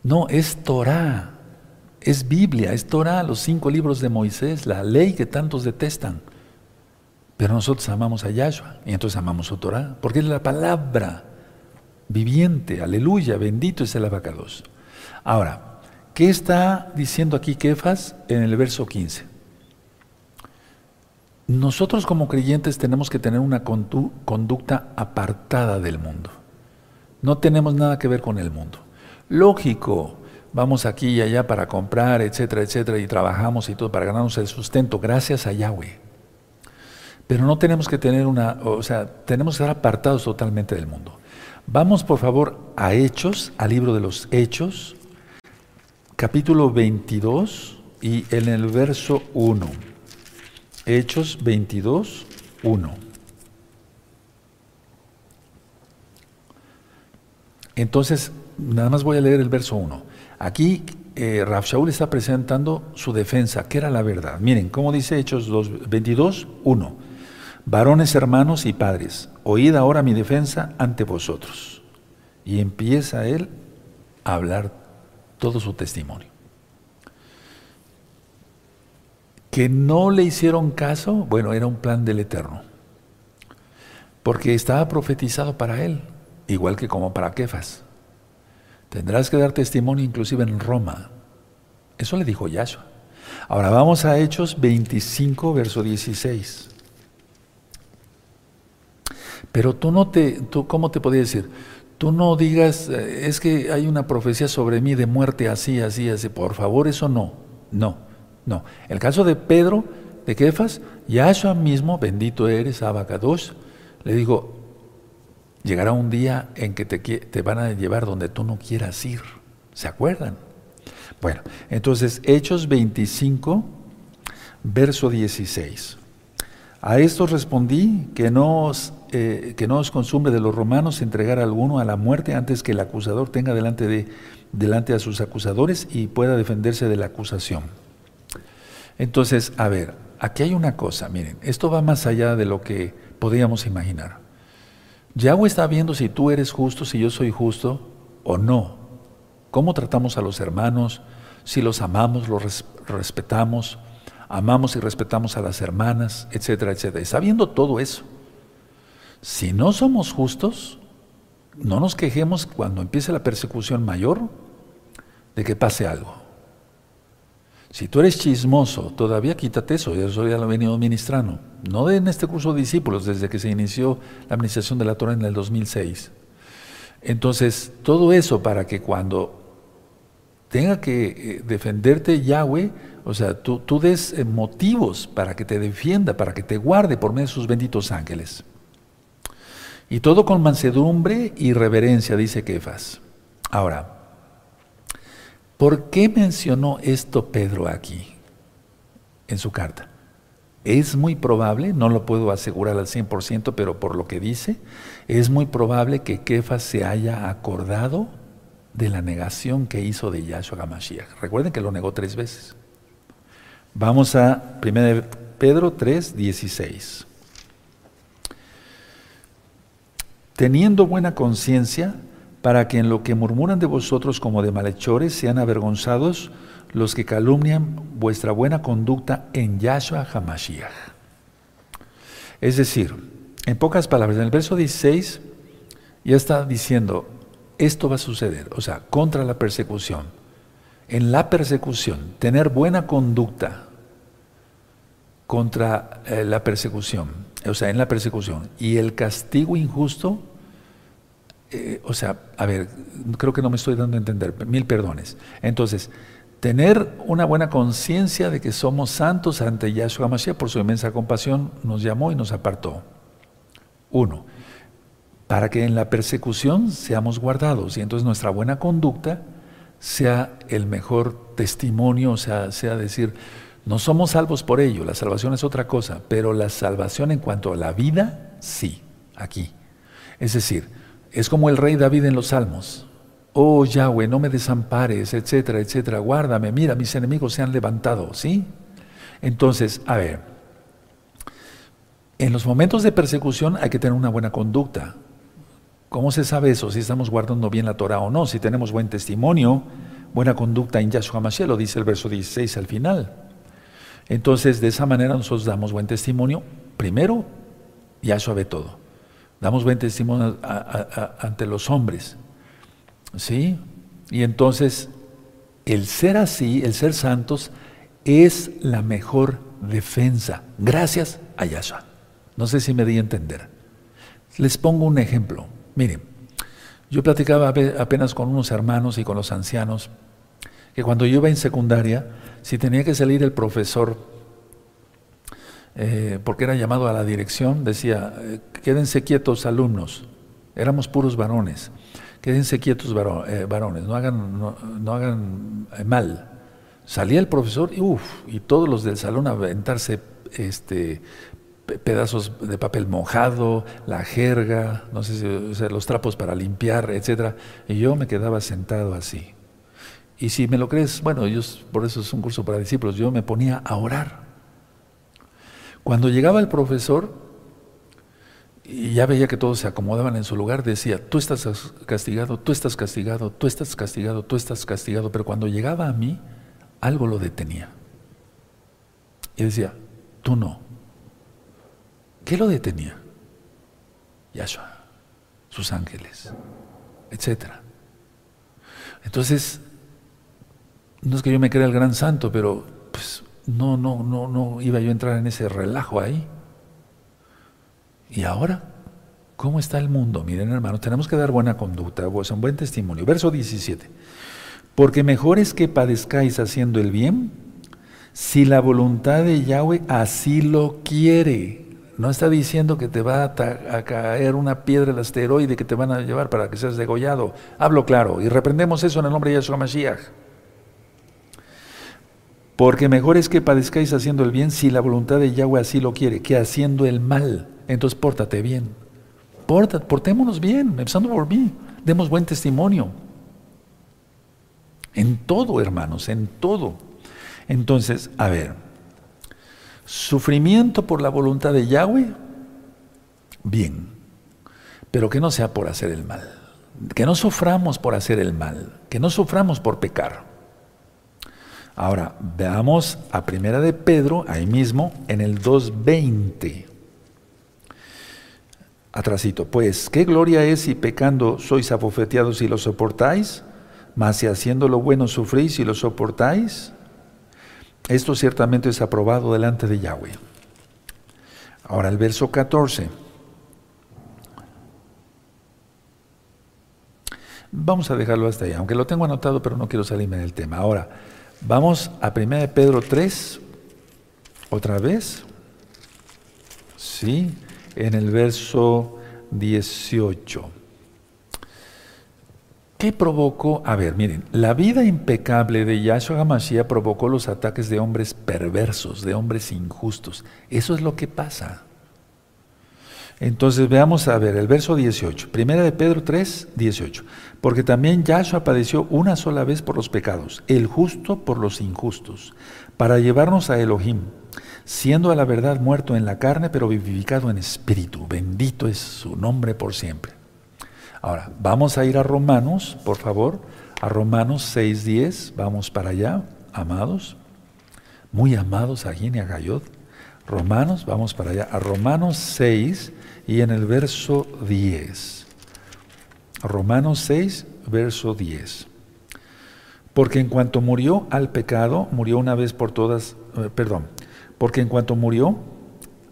A: No, es Torah, es Biblia, es Torah, los cinco libros de Moisés, la ley que tantos detestan. Pero nosotros amamos a Yahshua y entonces amamos su Torah, porque es la palabra viviente, aleluya, bendito es el abacados. Ahora, ¿qué está diciendo aquí Kefas en el verso 15? Nosotros como creyentes tenemos que tener una conducta apartada del mundo. No tenemos nada que ver con el mundo. Lógico, vamos aquí y allá para comprar, etcétera, etcétera, y trabajamos y todo para ganarnos el sustento, gracias a Yahweh. Pero no tenemos que tener una, o sea, tenemos que estar apartados totalmente del mundo. Vamos por favor a Hechos, al libro de los Hechos, capítulo 22 y en el verso 1. Hechos 22, 1. Entonces, nada más voy a leer el verso 1. Aquí eh, está presentando su defensa, que era la verdad. Miren, ¿cómo dice Hechos 2, 22, 1. Varones, hermanos y padres, oíd ahora mi defensa ante vosotros. Y empieza él a hablar todo su testimonio. que no le hicieron caso, bueno, era un plan del Eterno. Porque estaba profetizado para él, igual que como para Kefas. Tendrás que dar testimonio inclusive en Roma. Eso le dijo Yahshua. Ahora vamos a Hechos 25, verso 16. Pero tú no te, tú, ¿cómo te podía decir? Tú no digas, es que hay una profecía sobre mí de muerte así, así, así. Por favor, eso no. No. No, el caso de Pedro, de Kefas, Yahshua mismo, bendito eres, Abacados, le digo, llegará un día en que te, van a llevar donde tú no quieras ir. ¿Se acuerdan? Bueno, entonces Hechos 25, verso 16. A esto respondí que no, os, eh, que no de los romanos entregar a alguno a la muerte antes que el acusador tenga delante, de, delante a sus acusadores y pueda defenderse de la acusación. Entonces, a ver, aquí hay una cosa, miren, esto va más allá de lo que podríamos imaginar. Yahweh está viendo si tú eres justo, si yo soy justo o no. ¿Cómo tratamos a los hermanos? Si los amamos, los respetamos, amamos y respetamos a las hermanas, etcétera, etcétera. Está viendo todo eso. Si no somos justos, no nos quejemos cuando empiece la persecución mayor de que pase algo. Si tú eres chismoso, todavía quítate eso, eso ya lo he venido ministrando. No en este curso de discípulos, desde que se inició la administración de la Torah en el 2006. Entonces, todo eso para que cuando tenga que eh, defenderte Yahweh, o sea, tú, tú des eh, motivos para que te defienda, para que te guarde por medio de sus benditos ángeles. Y todo con mansedumbre y reverencia, dice Kefas. Ahora, ¿Por qué mencionó esto Pedro aquí en su carta? Es muy probable, no lo puedo asegurar al 100%, pero por lo que dice, es muy probable que Kefas se haya acordado de la negación que hizo de Yahshua HaMashiach. Recuerden que lo negó tres veces. Vamos a 1 Pedro 3, 16. Teniendo buena conciencia, para que en lo que murmuran de vosotros como de malhechores sean avergonzados los que calumnian vuestra buena conducta en Yahshua HaMashiach. Es decir, en pocas palabras, en el verso 16 ya está diciendo, esto va a suceder, o sea, contra la persecución. En la persecución, tener buena conducta contra eh, la persecución, o sea, en la persecución, y el castigo injusto o sea, a ver, creo que no me estoy dando a entender, mil perdones. Entonces, tener una buena conciencia de que somos santos ante Yahshua Mashiach por su inmensa compasión nos llamó y nos apartó. Uno, para que en la persecución seamos guardados y entonces nuestra buena conducta sea el mejor testimonio, o sea, sea decir, no somos salvos por ello, la salvación es otra cosa, pero la salvación en cuanto a la vida, sí, aquí. Es decir, es como el rey David en los Salmos. Oh Yahweh, no me desampares, etcétera, etcétera. Guárdame, mira, mis enemigos se han levantado, ¿sí? Entonces, a ver, en los momentos de persecución hay que tener una buena conducta. ¿Cómo se sabe eso? Si estamos guardando bien la Torah o no, si tenemos buen testimonio, buena conducta en Yahshua Mashiach, lo dice el verso 16 al final. Entonces, de esa manera nosotros damos buen testimonio. Primero, Yahshua ve todo. Damos buen testimonio ante los hombres. ¿Sí? Y entonces, el ser así, el ser santos, es la mejor defensa. Gracias a Yahshua. No sé si me di a entender. Les pongo un ejemplo. Miren, yo platicaba apenas con unos hermanos y con los ancianos que cuando yo iba en secundaria, si tenía que salir el profesor, eh, porque era llamado a la dirección, decía, eh, quédense quietos alumnos, éramos puros varones, quédense quietos eh, varones, no hagan, no, hagan mal. Salía el profesor y, y todos los del salón a aventarse este, pedazos de papel mojado, la jerga, no sé si los trapos para limpiar, etcétera, y yo me quedaba sentado así. Y si me lo crees, bueno, por eso es un curso para discípulos, yo me ponía a orar. Cuando llegaba el profesor y ya veía que todos se acomodaban en su lugar, decía, tú estás castigado, tú estás castigado, tú estás castigado, tú estás castigado, pero cuando llegaba a mí, algo lo detenía. Y decía, tú no. ¿Qué lo detenía? Yahshua, sus ángeles, etc. Entonces, no es que yo me crea el gran santo, pero pues no, no, no, no iba yo a entrar en ese relajo ahí. Y ahora, ¿cómo está el mundo? Miren, hermanos, tenemos que dar buena conducta, pues, un buen testimonio. Verso 17. Porque mejor es que padezcáis haciendo el bien, si la voluntad de Yahweh así lo quiere. No está diciendo que te va a, caer una piedra del asteroide que te van a llevar para que seas degollado. Hablo claro y reprendemos eso en el nombre de Yahshua Mashiach. Porque mejor es que padezcáis haciendo el bien si la voluntad de Yahweh así lo quiere, que haciendo el mal. Entonces pórtate bien. portémonos bien, empezando por mí. Demos buen testimonio. En todo, hermanos, en todo. Entonces, a ver. Sufrimiento por la voluntad de Yahweh, bien, pero que no sea por hacer el mal, que no suframos por hacer el mal, que no suframos por pecar. Ahora, veamos a Primera de Pedro, ahí mismo, en el 2.20. Atrasito, pues, ¿qué gloria es si pecando sois abofeteados y lo soportáis? Mas si haciendo lo bueno sufrís y lo soportáis, esto ciertamente es aprobado delante de Yahweh. Ahora el verso 14. Vamos a dejarlo hasta ahí, aunque lo tengo anotado, pero no quiero salirme del tema. Ahora, vamos a 1 de Pedro 3, otra vez. Sí, en el verso 18. ¿Qué provocó? A ver, miren, la vida impecable de Yahshua HaMashiach provocó los ataques de hombres perversos, de hombres injustos. Eso es lo que pasa. Entonces veamos a ver el verso 18, primera de Pedro 3, 18. Porque también Yahshua padeció una sola vez por los pecados, el justo por los injustos, para llevarnos a Elohim, siendo a la verdad muerto en la carne, pero vivificado en espíritu. Bendito es su nombre por siempre. Ahora, vamos a ir a Romanos, por favor, a Romanos 6.10, vamos para allá, amados, muy amados a Gini, a Gayot. Romanos, vamos para allá, a Romanos 6 y en el verso 10. Romanos 6, verso 10. Porque en cuanto murió al pecado, murió una vez por todas, eh, perdón, porque en cuanto murió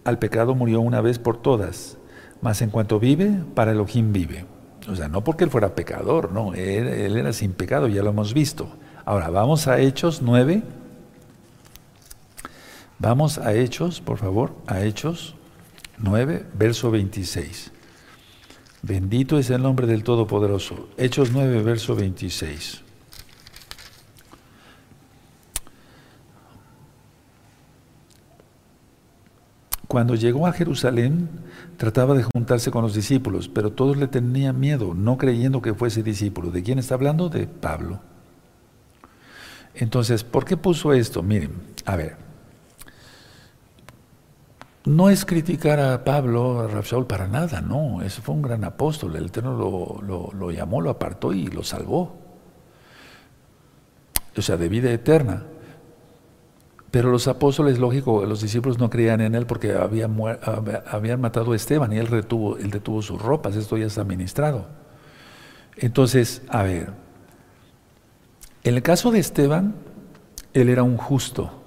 A: al pecado, murió una vez por todas, mas en cuanto vive, para Elohim vive. O sea, no porque él fuera pecador, no, él, era sin pecado, ya lo hemos visto. Ahora, vamos a Hechos 9. Vamos a Hechos, por favor, a Hechos 9, verso 26. Bendito es el nombre del Todopoderoso. Hechos 9, verso 26. Cuando llegó a Jerusalén, trataba de juntarse con los discípulos, pero todos le tenían miedo, no creyendo que fuese discípulo. ¿De quién está hablando? De Pablo. Entonces, ¿por qué puso esto? Miren, a ver, no es criticar a Pablo, a Rapsaul, para nada, no, ese fue un gran apóstol, el Eterno lo, lo llamó, lo apartó y lo salvó. o sea, de vida eterna. Pero los apóstoles, lógico, los discípulos no creían en él porque habían, matado a Esteban y él, retuvo, él detuvo sus ropas, esto ya está administrado. Entonces, a ver, en el caso de Esteban, él era un justo.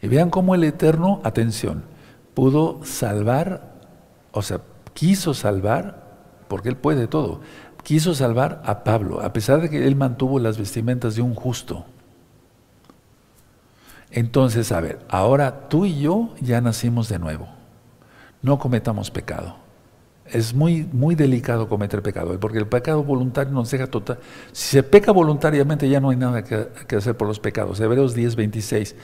A: Y vean cómo el Eterno, atención, pudo salvar, o sea, quiso salvar, porque él puede todo, quiso salvar a Pablo, a pesar de que él mantuvo las vestimentas de un justo. Entonces, a ver, ahora tú y yo ya nacimos de nuevo. No cometamos pecado. Es muy, muy delicado cometer pecado, porque el pecado voluntario nos deja total. Si se peca voluntariamente, ya no hay nada que, hacer por los pecados. Hebreos 10, 26.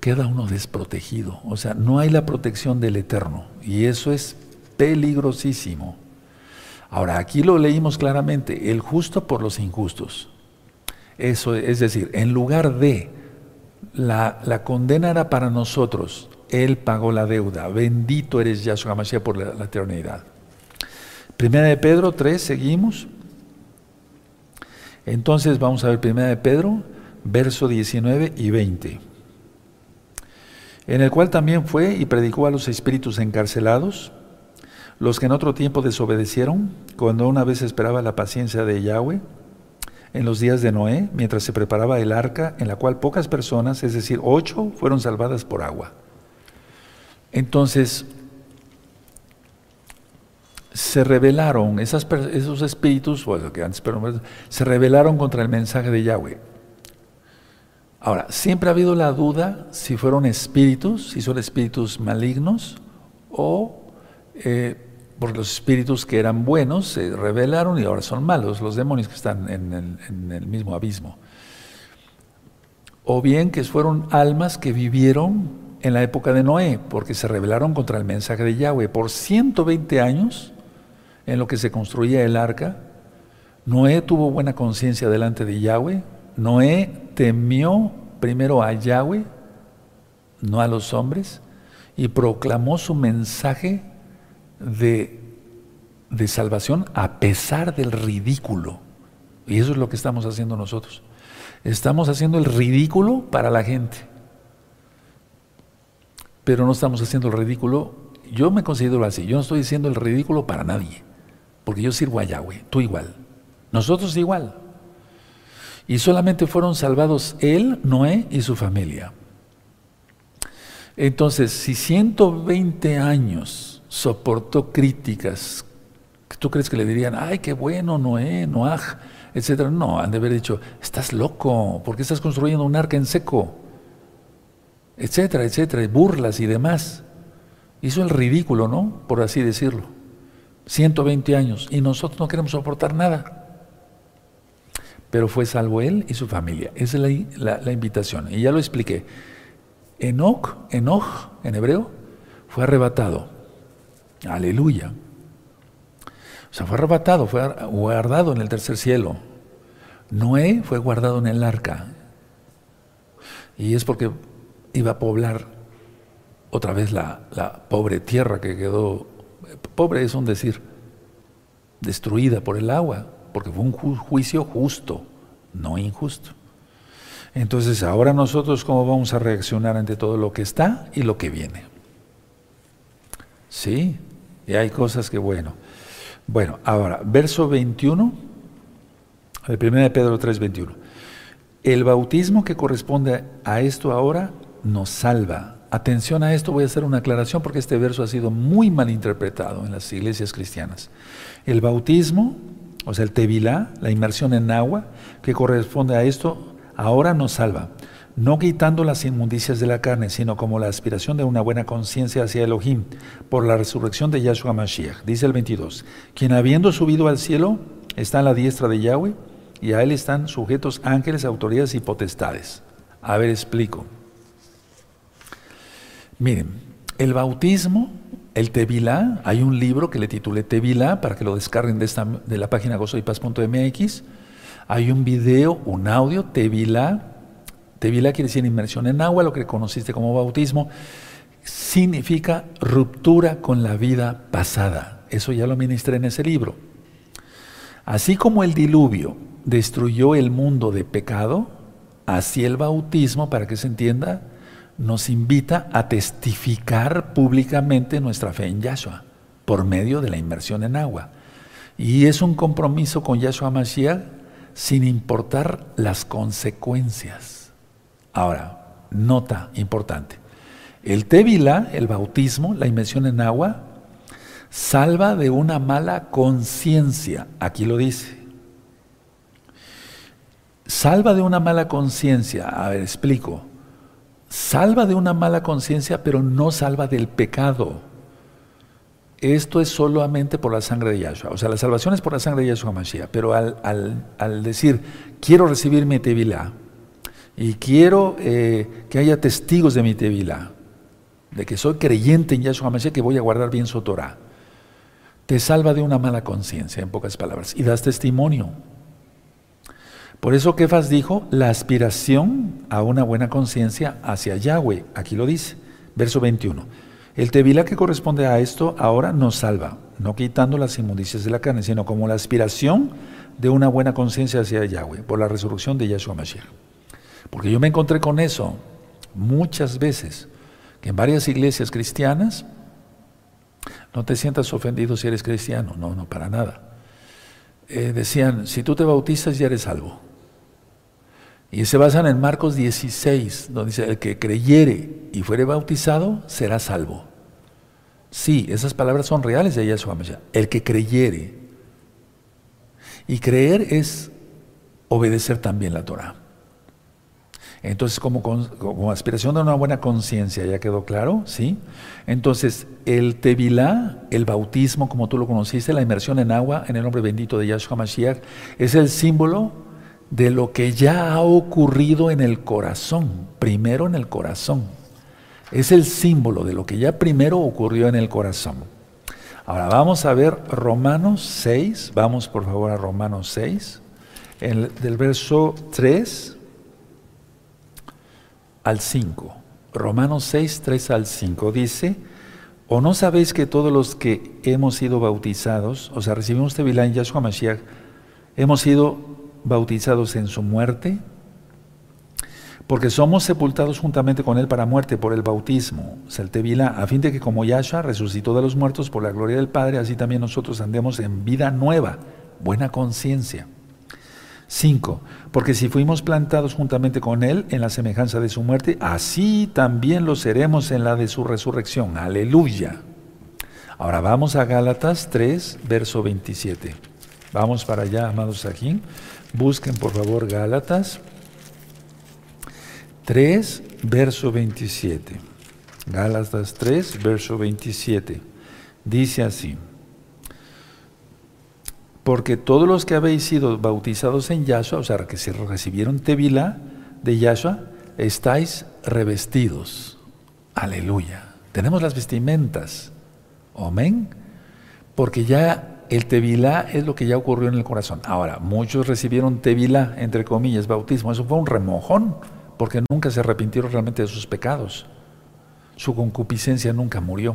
A: Queda uno desprotegido. O sea, no hay la protección del Eterno. Y eso es peligrosísimo. Ahora, aquí lo leímos claramente: el justo por los injustos. Eso es decir, en lugar de la, condena era para nosotros. Él pagó la deuda. Bendito eres Yahshua Mashiach por la, eternidad. Primera de Pedro 3, seguimos. Entonces vamos a ver Primera de Pedro, verso 19 y 20. En el cual también fue y predicó a los espíritus encarcelados, los que en otro tiempo desobedecieron, cuando una vez esperaba la paciencia de Yahweh en los días de Noé, mientras se preparaba el arca, en la cual pocas personas, es decir, ocho, fueron salvadas por agua. Entonces, se rebelaron, esos espíritus, bueno, que antes, pero, se rebelaron contra el mensaje de Yahweh. Ahora, siempre ha habido la duda si fueron espíritus, si son espíritus malignos o eh, porque los espíritus que eran buenos se rebelaron y ahora son malos, los demonios que están en el, mismo abismo. O bien que fueron almas que vivieron en la época de Noé, porque se rebelaron contra el mensaje de Yahweh. Por 120 años, en lo que se construía el arca, Noé tuvo buena conciencia delante de Yahweh. Noé temió primero a Yahweh, no a los hombres, y proclamó su mensaje de, salvación a pesar del ridículo. Y eso es lo que estamos haciendo nosotros. Estamos haciendo el ridículo para la gente. Pero no estamos haciendo el ridículo, yo me considero así, yo no estoy diciendo el ridículo para nadie, porque yo sirvo a Yahweh, tú igual, nosotros igual. Y solamente fueron salvados él, Noé y su familia. Entonces, si 120 años soportó críticas. ¿Tú crees que le dirían, ay, qué bueno, Noé, Noaj, etcétera? No, han de haber dicho, estás loco, ¿por qué estás construyendo un arca en seco? Etcétera, etcétera, burlas y demás. Hizo el ridículo, ¿no? Por así decirlo. 120 años y nosotros no queremos soportar nada. Pero fue salvo él y su familia. Esa es la, la invitación. Y ya lo expliqué. Enoch, Enoch en hebreo, fue arrebatado Aleluya. O sea, fue arrebatado, fue guardado en el tercer cielo. Noé fue guardado en el arca. Y es porque iba a poblar otra vez la, la pobre tierra que quedó, pobre es un decir, destruida por el agua, porque fue un juicio justo, no injusto. Entonces, ahora nosotros cómo vamos a reaccionar ante todo lo que está y lo que viene. Sí, y hay cosas que, bueno. Bueno, ahora, verso 21, el 1 de Pedro 3, 21. El bautismo que corresponde a esto ahora nos salva. Atención a esto, voy a hacer una aclaración porque este verso ha sido muy mal interpretado en las iglesias cristianas. El bautismo, o sea, el tevilá, la inmersión en agua, que corresponde a esto, ahora nos salva no quitando las inmundicias de la carne, sino como la aspiración de una buena conciencia hacia Elohim, por la resurrección de Yahshua Mashiach. Dice el 22, quien habiendo subido al cielo está a la diestra de Yahweh, y a él están sujetos ángeles, autoridades y potestades. A ver, explico. Miren, el bautismo, el Tevilá, hay un libro que le titulé Tevilá para que lo descarguen de, esta, de la página gozoypaz.mx. Hay un video, un audio, Tevilá, Tevilá quiere decir inmersión en agua, lo que conociste como bautismo. Significa ruptura con la vida pasada. Eso ya lo ministré en ese libro. Así como el diluvio destruyó el mundo de pecado, Así el bautismo, para que se entienda, nos invita a testificar públicamente nuestra fe en Yahshua por medio de la inmersión en agua. Y es un compromiso con Yahshua Mashiach sin importar las consecuencias. Ahora, nota importante. El Tevila, el bautismo, la inmersión en agua, salva de una mala conciencia. Aquí lo dice. Salva de una mala conciencia. A ver, explico. Salva de una mala conciencia, pero no salva del pecado. Esto es solamente por la sangre de Yahshua. O sea, la salvación es por la sangre de Yahshua Mashiach. Pero al, decir, quiero recibir mi Tevilá y quiero eh, que haya testigos de mi Tevilá, de que soy creyente en Yahshua Mashiach, que voy a guardar bien su Torah. Te salva de una mala conciencia, en pocas palabras, y das testimonio. Por eso Kefas dijo la aspiración a una buena conciencia hacia Yahweh. Aquí lo dice, verso 21. El tevilá que corresponde a esto ahora nos salva, no quitando las inmundicias de la carne, sino como la aspiración de una buena conciencia hacia Yahweh, por la resurrección de Yahshua Mashiach. Porque yo me encontré con eso muchas veces en varias iglesias cristianas, no te sientas ofendido si eres cristiano, no, no, para nada. Eh, decían, si tú te bautizas ya eres salvo. Y se basan en Marcos 16, donde dice, el que creyere y fuere bautizado será salvo. Sí, esas palabras son reales de Yahshua El que creyere. Y creer es obedecer también la Torah. Entonces, como, aspiración de una buena conciencia, ¿ya quedó claro? ¿Sí? Entonces, el Tevilá, el bautismo, como tú lo conociste, la inmersión en agua en el nombre bendito de Yahshua Mashiach, es el símbolo de lo que ya ha ocurrido en el corazón, primero en el corazón. Es el símbolo de lo que ya primero ocurrió en el corazón. Ahora vamos a ver Romanos 6, vamos por favor a Romanos 6, del verso 3 al 5. Romanos 6, 3 al 5 dice, ¿o no sabéis que todos los que hemos sido bautizados, o sea, recibimos Tevilá en Yahshua Mashiach, hemos sido bautizados en su muerte? Porque somos sepultados juntamente con Él para muerte por el bautismo, o sea, el a fin de que como Yahshua resucitó de los muertos por la gloria del Padre, así también nosotros andemos en vida nueva, buena conciencia. 5. Porque si fuimos plantados juntamente con Él en la semejanza de su muerte, así también lo seremos en la de su resurrección. Aleluya. Ahora vamos a Gálatas 3, verso 27. Vamos para allá, amados aquí. Busquen por favor Gálatas 3, verso 27. Gálatas 3, verso 27. Dice así porque todos los que habéis sido bautizados en Yahshua, o sea, que se recibieron Tevila de Yahshua, estáis revestidos. Aleluya. Tenemos las vestimentas. Amén. Porque ya el Tevilá es lo que ya ocurrió en el corazón. Ahora, muchos recibieron Tevilá, entre comillas, bautismo. Eso fue un remojón, porque nunca se arrepintieron realmente de sus pecados. Su concupiscencia nunca murió.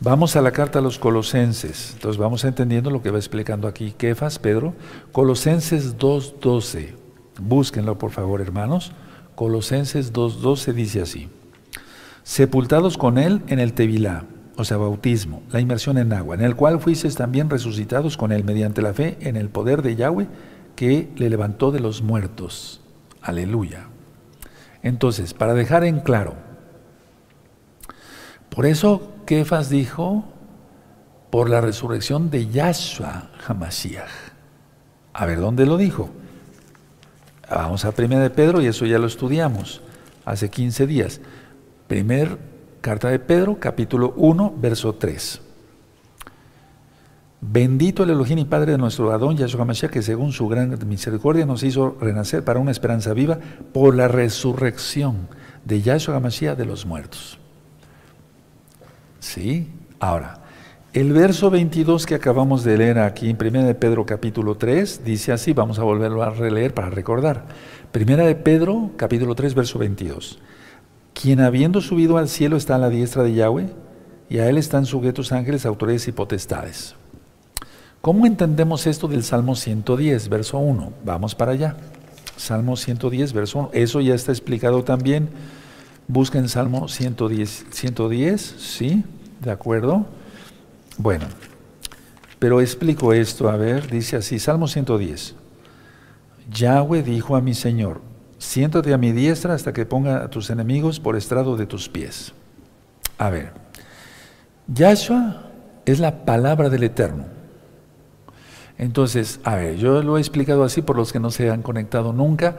A: Vamos a la carta a los colosenses. Entonces vamos entendiendo lo que va explicando aquí Kefas, Pedro. Colosenses 2.12. Búsquenlo por favor, hermanos. Colosenses 2.12 dice así. Sepultados con él en el Tevilá, o sea, bautismo, la inmersión en agua, en el cual fuisteis también resucitados con él mediante la fe en el poder de Yahweh que le levantó de los muertos. Aleluya. Entonces, para dejar en claro, por eso Kefas dijo, por la resurrección de Yahshua Hamashiach. A ver, ¿dónde lo dijo? Vamos a Primera de Pedro y eso ya lo estudiamos hace 15 días. Primer carta de Pedro, capítulo 1, verso 3. Bendito el Elohim y Padre de nuestro Adón Yahshua Hamashiach, que según su gran misericordia nos hizo renacer para una esperanza viva por la resurrección de Yahshua Hamashiach de los muertos. ¿Sí? Ahora, el verso 22 que acabamos de leer aquí en 1 de Pedro capítulo 3 dice así, vamos a volverlo a releer para recordar. Primera de Pedro capítulo 3 verso 22. Quien habiendo subido al cielo está a la diestra de Yahweh y a él están sujetos ángeles, autoridades y potestades. ¿Cómo entendemos esto del Salmo 110, verso 1? Vamos para allá. Salmo 110, verso 1. Eso ya está explicado también. Busquen Salmo 110, 110, ¿sí? ¿De acuerdo? Bueno, pero explico esto, a ver, dice así, Salmo 110. Yahweh dijo a mi Señor, siéntate a mi diestra hasta que ponga a tus enemigos por estrado de tus pies. A ver, Yahshua es la palabra del Eterno. Entonces, a ver, yo lo he explicado así por los que no se han conectado nunca.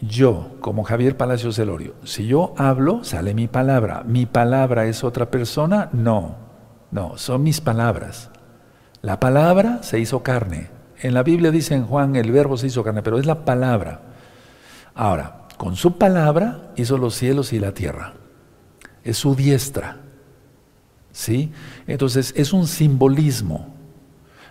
A: Yo, como Javier Palacios Celorio, si yo hablo, sale mi palabra. ¿Mi palabra es otra persona? No, no, son mis palabras. La palabra se hizo carne. En la Biblia dice en Juan, el verbo se hizo carne, pero es la palabra. Ahora, con su palabra hizo los cielos y la tierra. Es su diestra. ¿Sí? Entonces, es un simbolismo.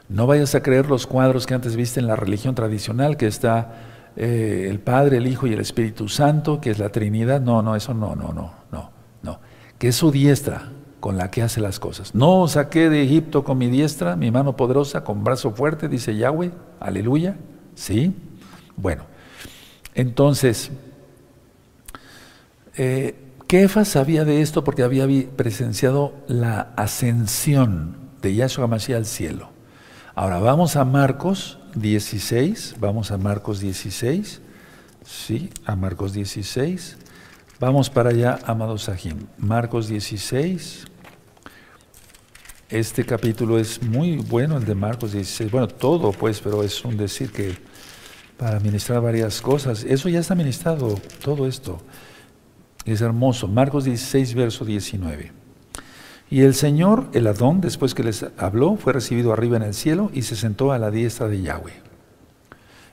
A: No vayas a creer los cuadros que antes viste en la religión tradicional, que está eh, el Padre, el Hijo y el Espíritu Santo, que es la Trinidad. No, no, eso no, no, no, no, no. Que es su diestra con la que hace las cosas. No saqué de Egipto con mi diestra, mi mano poderosa, con brazo fuerte, dice Yahweh. Aleluya. ¿Sí? Bueno, entonces, eh, sabía de esto porque había presenciado la ascensión de Yahshua Mashiach al cielo. Ahora vamos a Marcos 16, vamos a Marcos 16, sí, a Marcos 16. Vamos para allá, amados Sahim. Marcos 16. Este capítulo es muy bueno, el de Marcos 16. Bueno, todo pues, pero es un decir que para ministrar varias cosas. Eso ya está ministrado, todo esto. Es hermoso. Marcos 16, verso 19. Y el Señor, el Adón, después que les habló, fue recibido arriba en el cielo y se sentó a la diestra de Yahweh.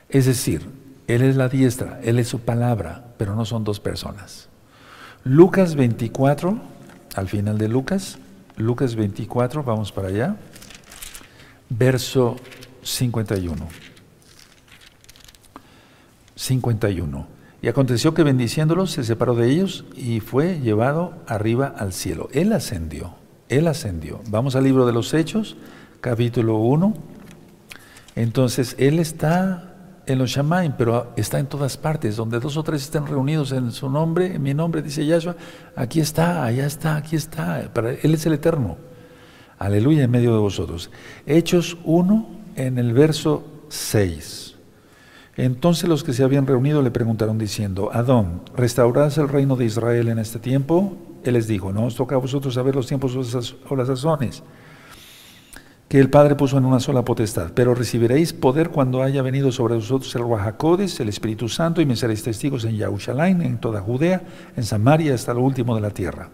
A: Es decir, Él es la diestra, Él es su palabra, pero no son dos personas. Lucas 24, al final de Lucas, Lucas 24, vamos para allá, verso 51. 51. Y aconteció que bendiciéndolos se separó de ellos y fue llevado arriba al cielo. Él ascendió, él ascendió. Vamos al libro de los Hechos, capítulo 1. Entonces, Él está en los Shamaim, pero está en todas partes, donde dos o tres estén reunidos en su nombre, en mi nombre, dice Yahshua, aquí está, allá está, aquí está, para Él es el eterno. Aleluya en medio de vosotros. Hechos 1 en el verso 6. Entonces los que se habían reunido le preguntaron diciendo, Adón, ¿restaurarás el reino de Israel en este tiempo? Él les dijo, no os toca a vosotros saber los tiempos o las sazones que el Padre puso en una sola potestad. Pero recibiréis poder cuando haya venido sobre vosotros el Ruajacodes, el Espíritu Santo, y me seréis testigos en Yahushalain, en toda Judea, en Samaria, hasta lo último de la tierra.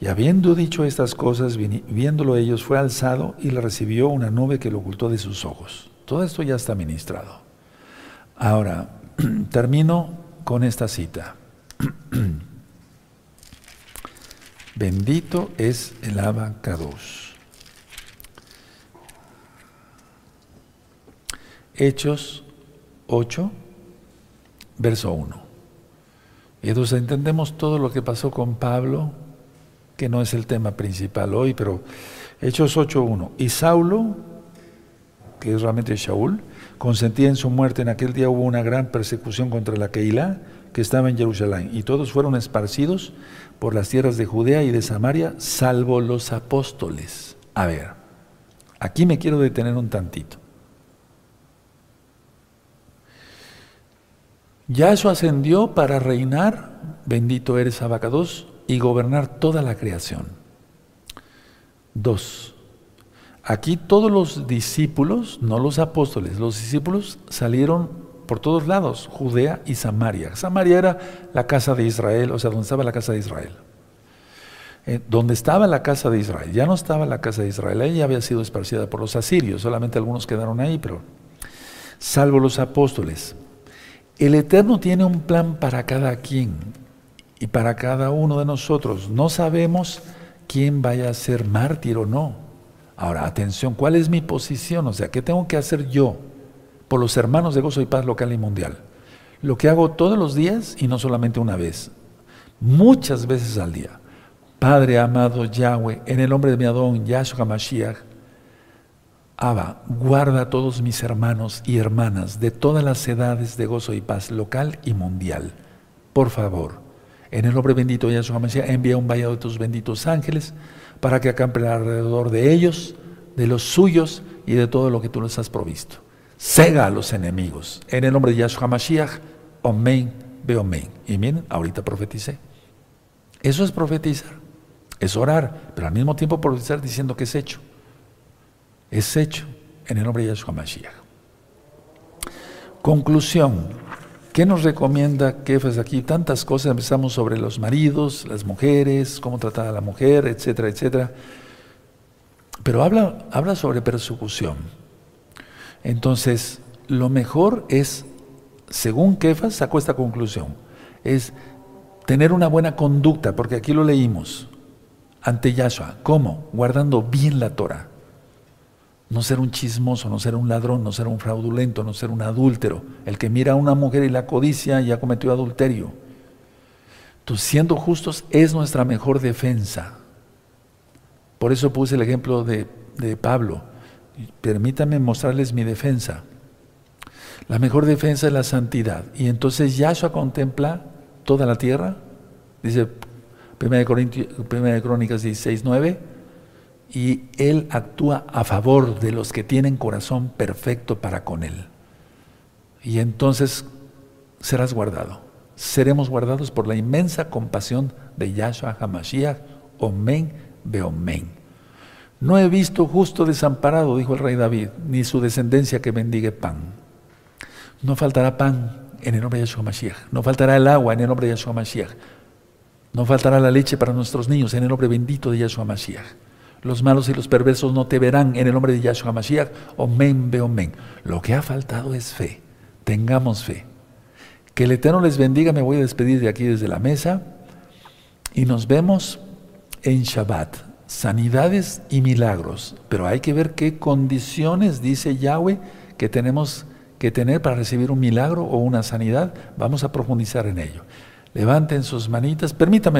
A: Y habiendo dicho estas cosas, viéndolo ellos, fue alzado y le recibió una nube que lo ocultó de sus ojos. Todo esto ya está ministrado. Ahora, <clears throat> termino con esta cita. <clears throat> Bendito es el abacados. Hechos 8, verso 1. Y entonces entendemos todo lo que pasó con Pablo, que no es el tema principal hoy, pero Hechos 8.1. Y Saulo, que es realmente Shaul, consentía en su muerte. En aquel día hubo una gran persecución contra la Keilah que estaba en Jerusalén, y todos fueron esparcidos por las tierras de Judea y de Samaria, salvo los apóstoles. A ver, aquí me quiero detener un tantito. Yahshua ascendió para reinar, bendito eres Abacados, y gobernar toda la creación. Dos. Aquí todos los discípulos, no los apóstoles, los discípulos salieron por todos lados, Judea y Samaria. Samaria era la casa de Israel, o sea, donde estaba la casa de Israel. Eh, donde estaba la casa de Israel, ya no estaba la casa de Israel, ella había sido esparcida por los asirios, solamente algunos quedaron ahí, pero salvo los apóstoles. El Eterno tiene un plan para cada quien y para cada uno de nosotros. No sabemos quién vaya a ser mártir o no. Ahora, atención, ¿cuál es mi posición? O sea, ¿qué tengo que hacer yo por los hermanos de gozo y paz local y mundial? Lo que hago todos los días y no solamente una vez, muchas veces al día. Padre amado Yahweh, en el nombre de mi Adón, Yahshua Mashiach, Abba, guarda a todos mis hermanos y hermanas de todas las edades de gozo y paz local y mundial. Por favor, en el nombre bendito de Yahshua Mashiach, envía un vallado de tus benditos ángeles para que acampen alrededor de ellos, de los suyos y de todo lo que tú les has provisto. Cega a los enemigos. En el nombre de Yahshua Mashiach, Omen, Beomen. Y miren, ahorita profeticé. Eso es profetizar, es orar, pero al mismo tiempo profetizar diciendo que es hecho. Es hecho en el nombre de Yahshua Mashiach. Conclusión. ¿Qué nos recomienda Kefas aquí? Tantas cosas, empezamos sobre los maridos, las mujeres, cómo tratar a la mujer, etcétera, etcétera. Pero habla, habla sobre persecución. Entonces, lo mejor es, según Kefas, sacó esta conclusión, es tener una buena conducta, porque aquí lo leímos, ante Yahshua. ¿Cómo? Guardando bien la Torah. No ser un chismoso, no ser un ladrón, no ser un fraudulento, no ser un adúltero. El que mira a una mujer y la codicia ya cometió adulterio. Entonces, siendo justos es nuestra mejor defensa. Por eso puse el ejemplo de, de Pablo. Permítame mostrarles mi defensa. La mejor defensa es la santidad. Y entonces Yahshua contempla toda la tierra, dice 1 de, Crónicas 16, 9, y Él actúa a favor de los que tienen corazón perfecto para con Él. Y entonces serás guardado. Seremos guardados por la inmensa compasión de Yahshua HaMashiach, Omen Beomen. No he visto justo desamparado, dijo el rey David, ni su descendencia que bendiga pan. No faltará pan en el nombre de Yahshua Mashiach. No faltará el agua en el nombre de Yahshua Mashiach. No faltará la leche para nuestros niños en el nombre bendito de Yahshua Mashiach. Los malos y los perversos no te verán en el nombre de Yahshua Mashiach. Omen, be omen. Lo que ha faltado es fe. Tengamos fe. Que el Eterno les bendiga. Me voy a despedir de aquí desde la mesa. Y nos vemos en Shabbat. Sanidades y milagros. Pero hay que ver qué condiciones dice Yahweh que tenemos que tener para recibir un milagro o una sanidad, vamos a profundizar en ello. Levanten sus manitas, permítame.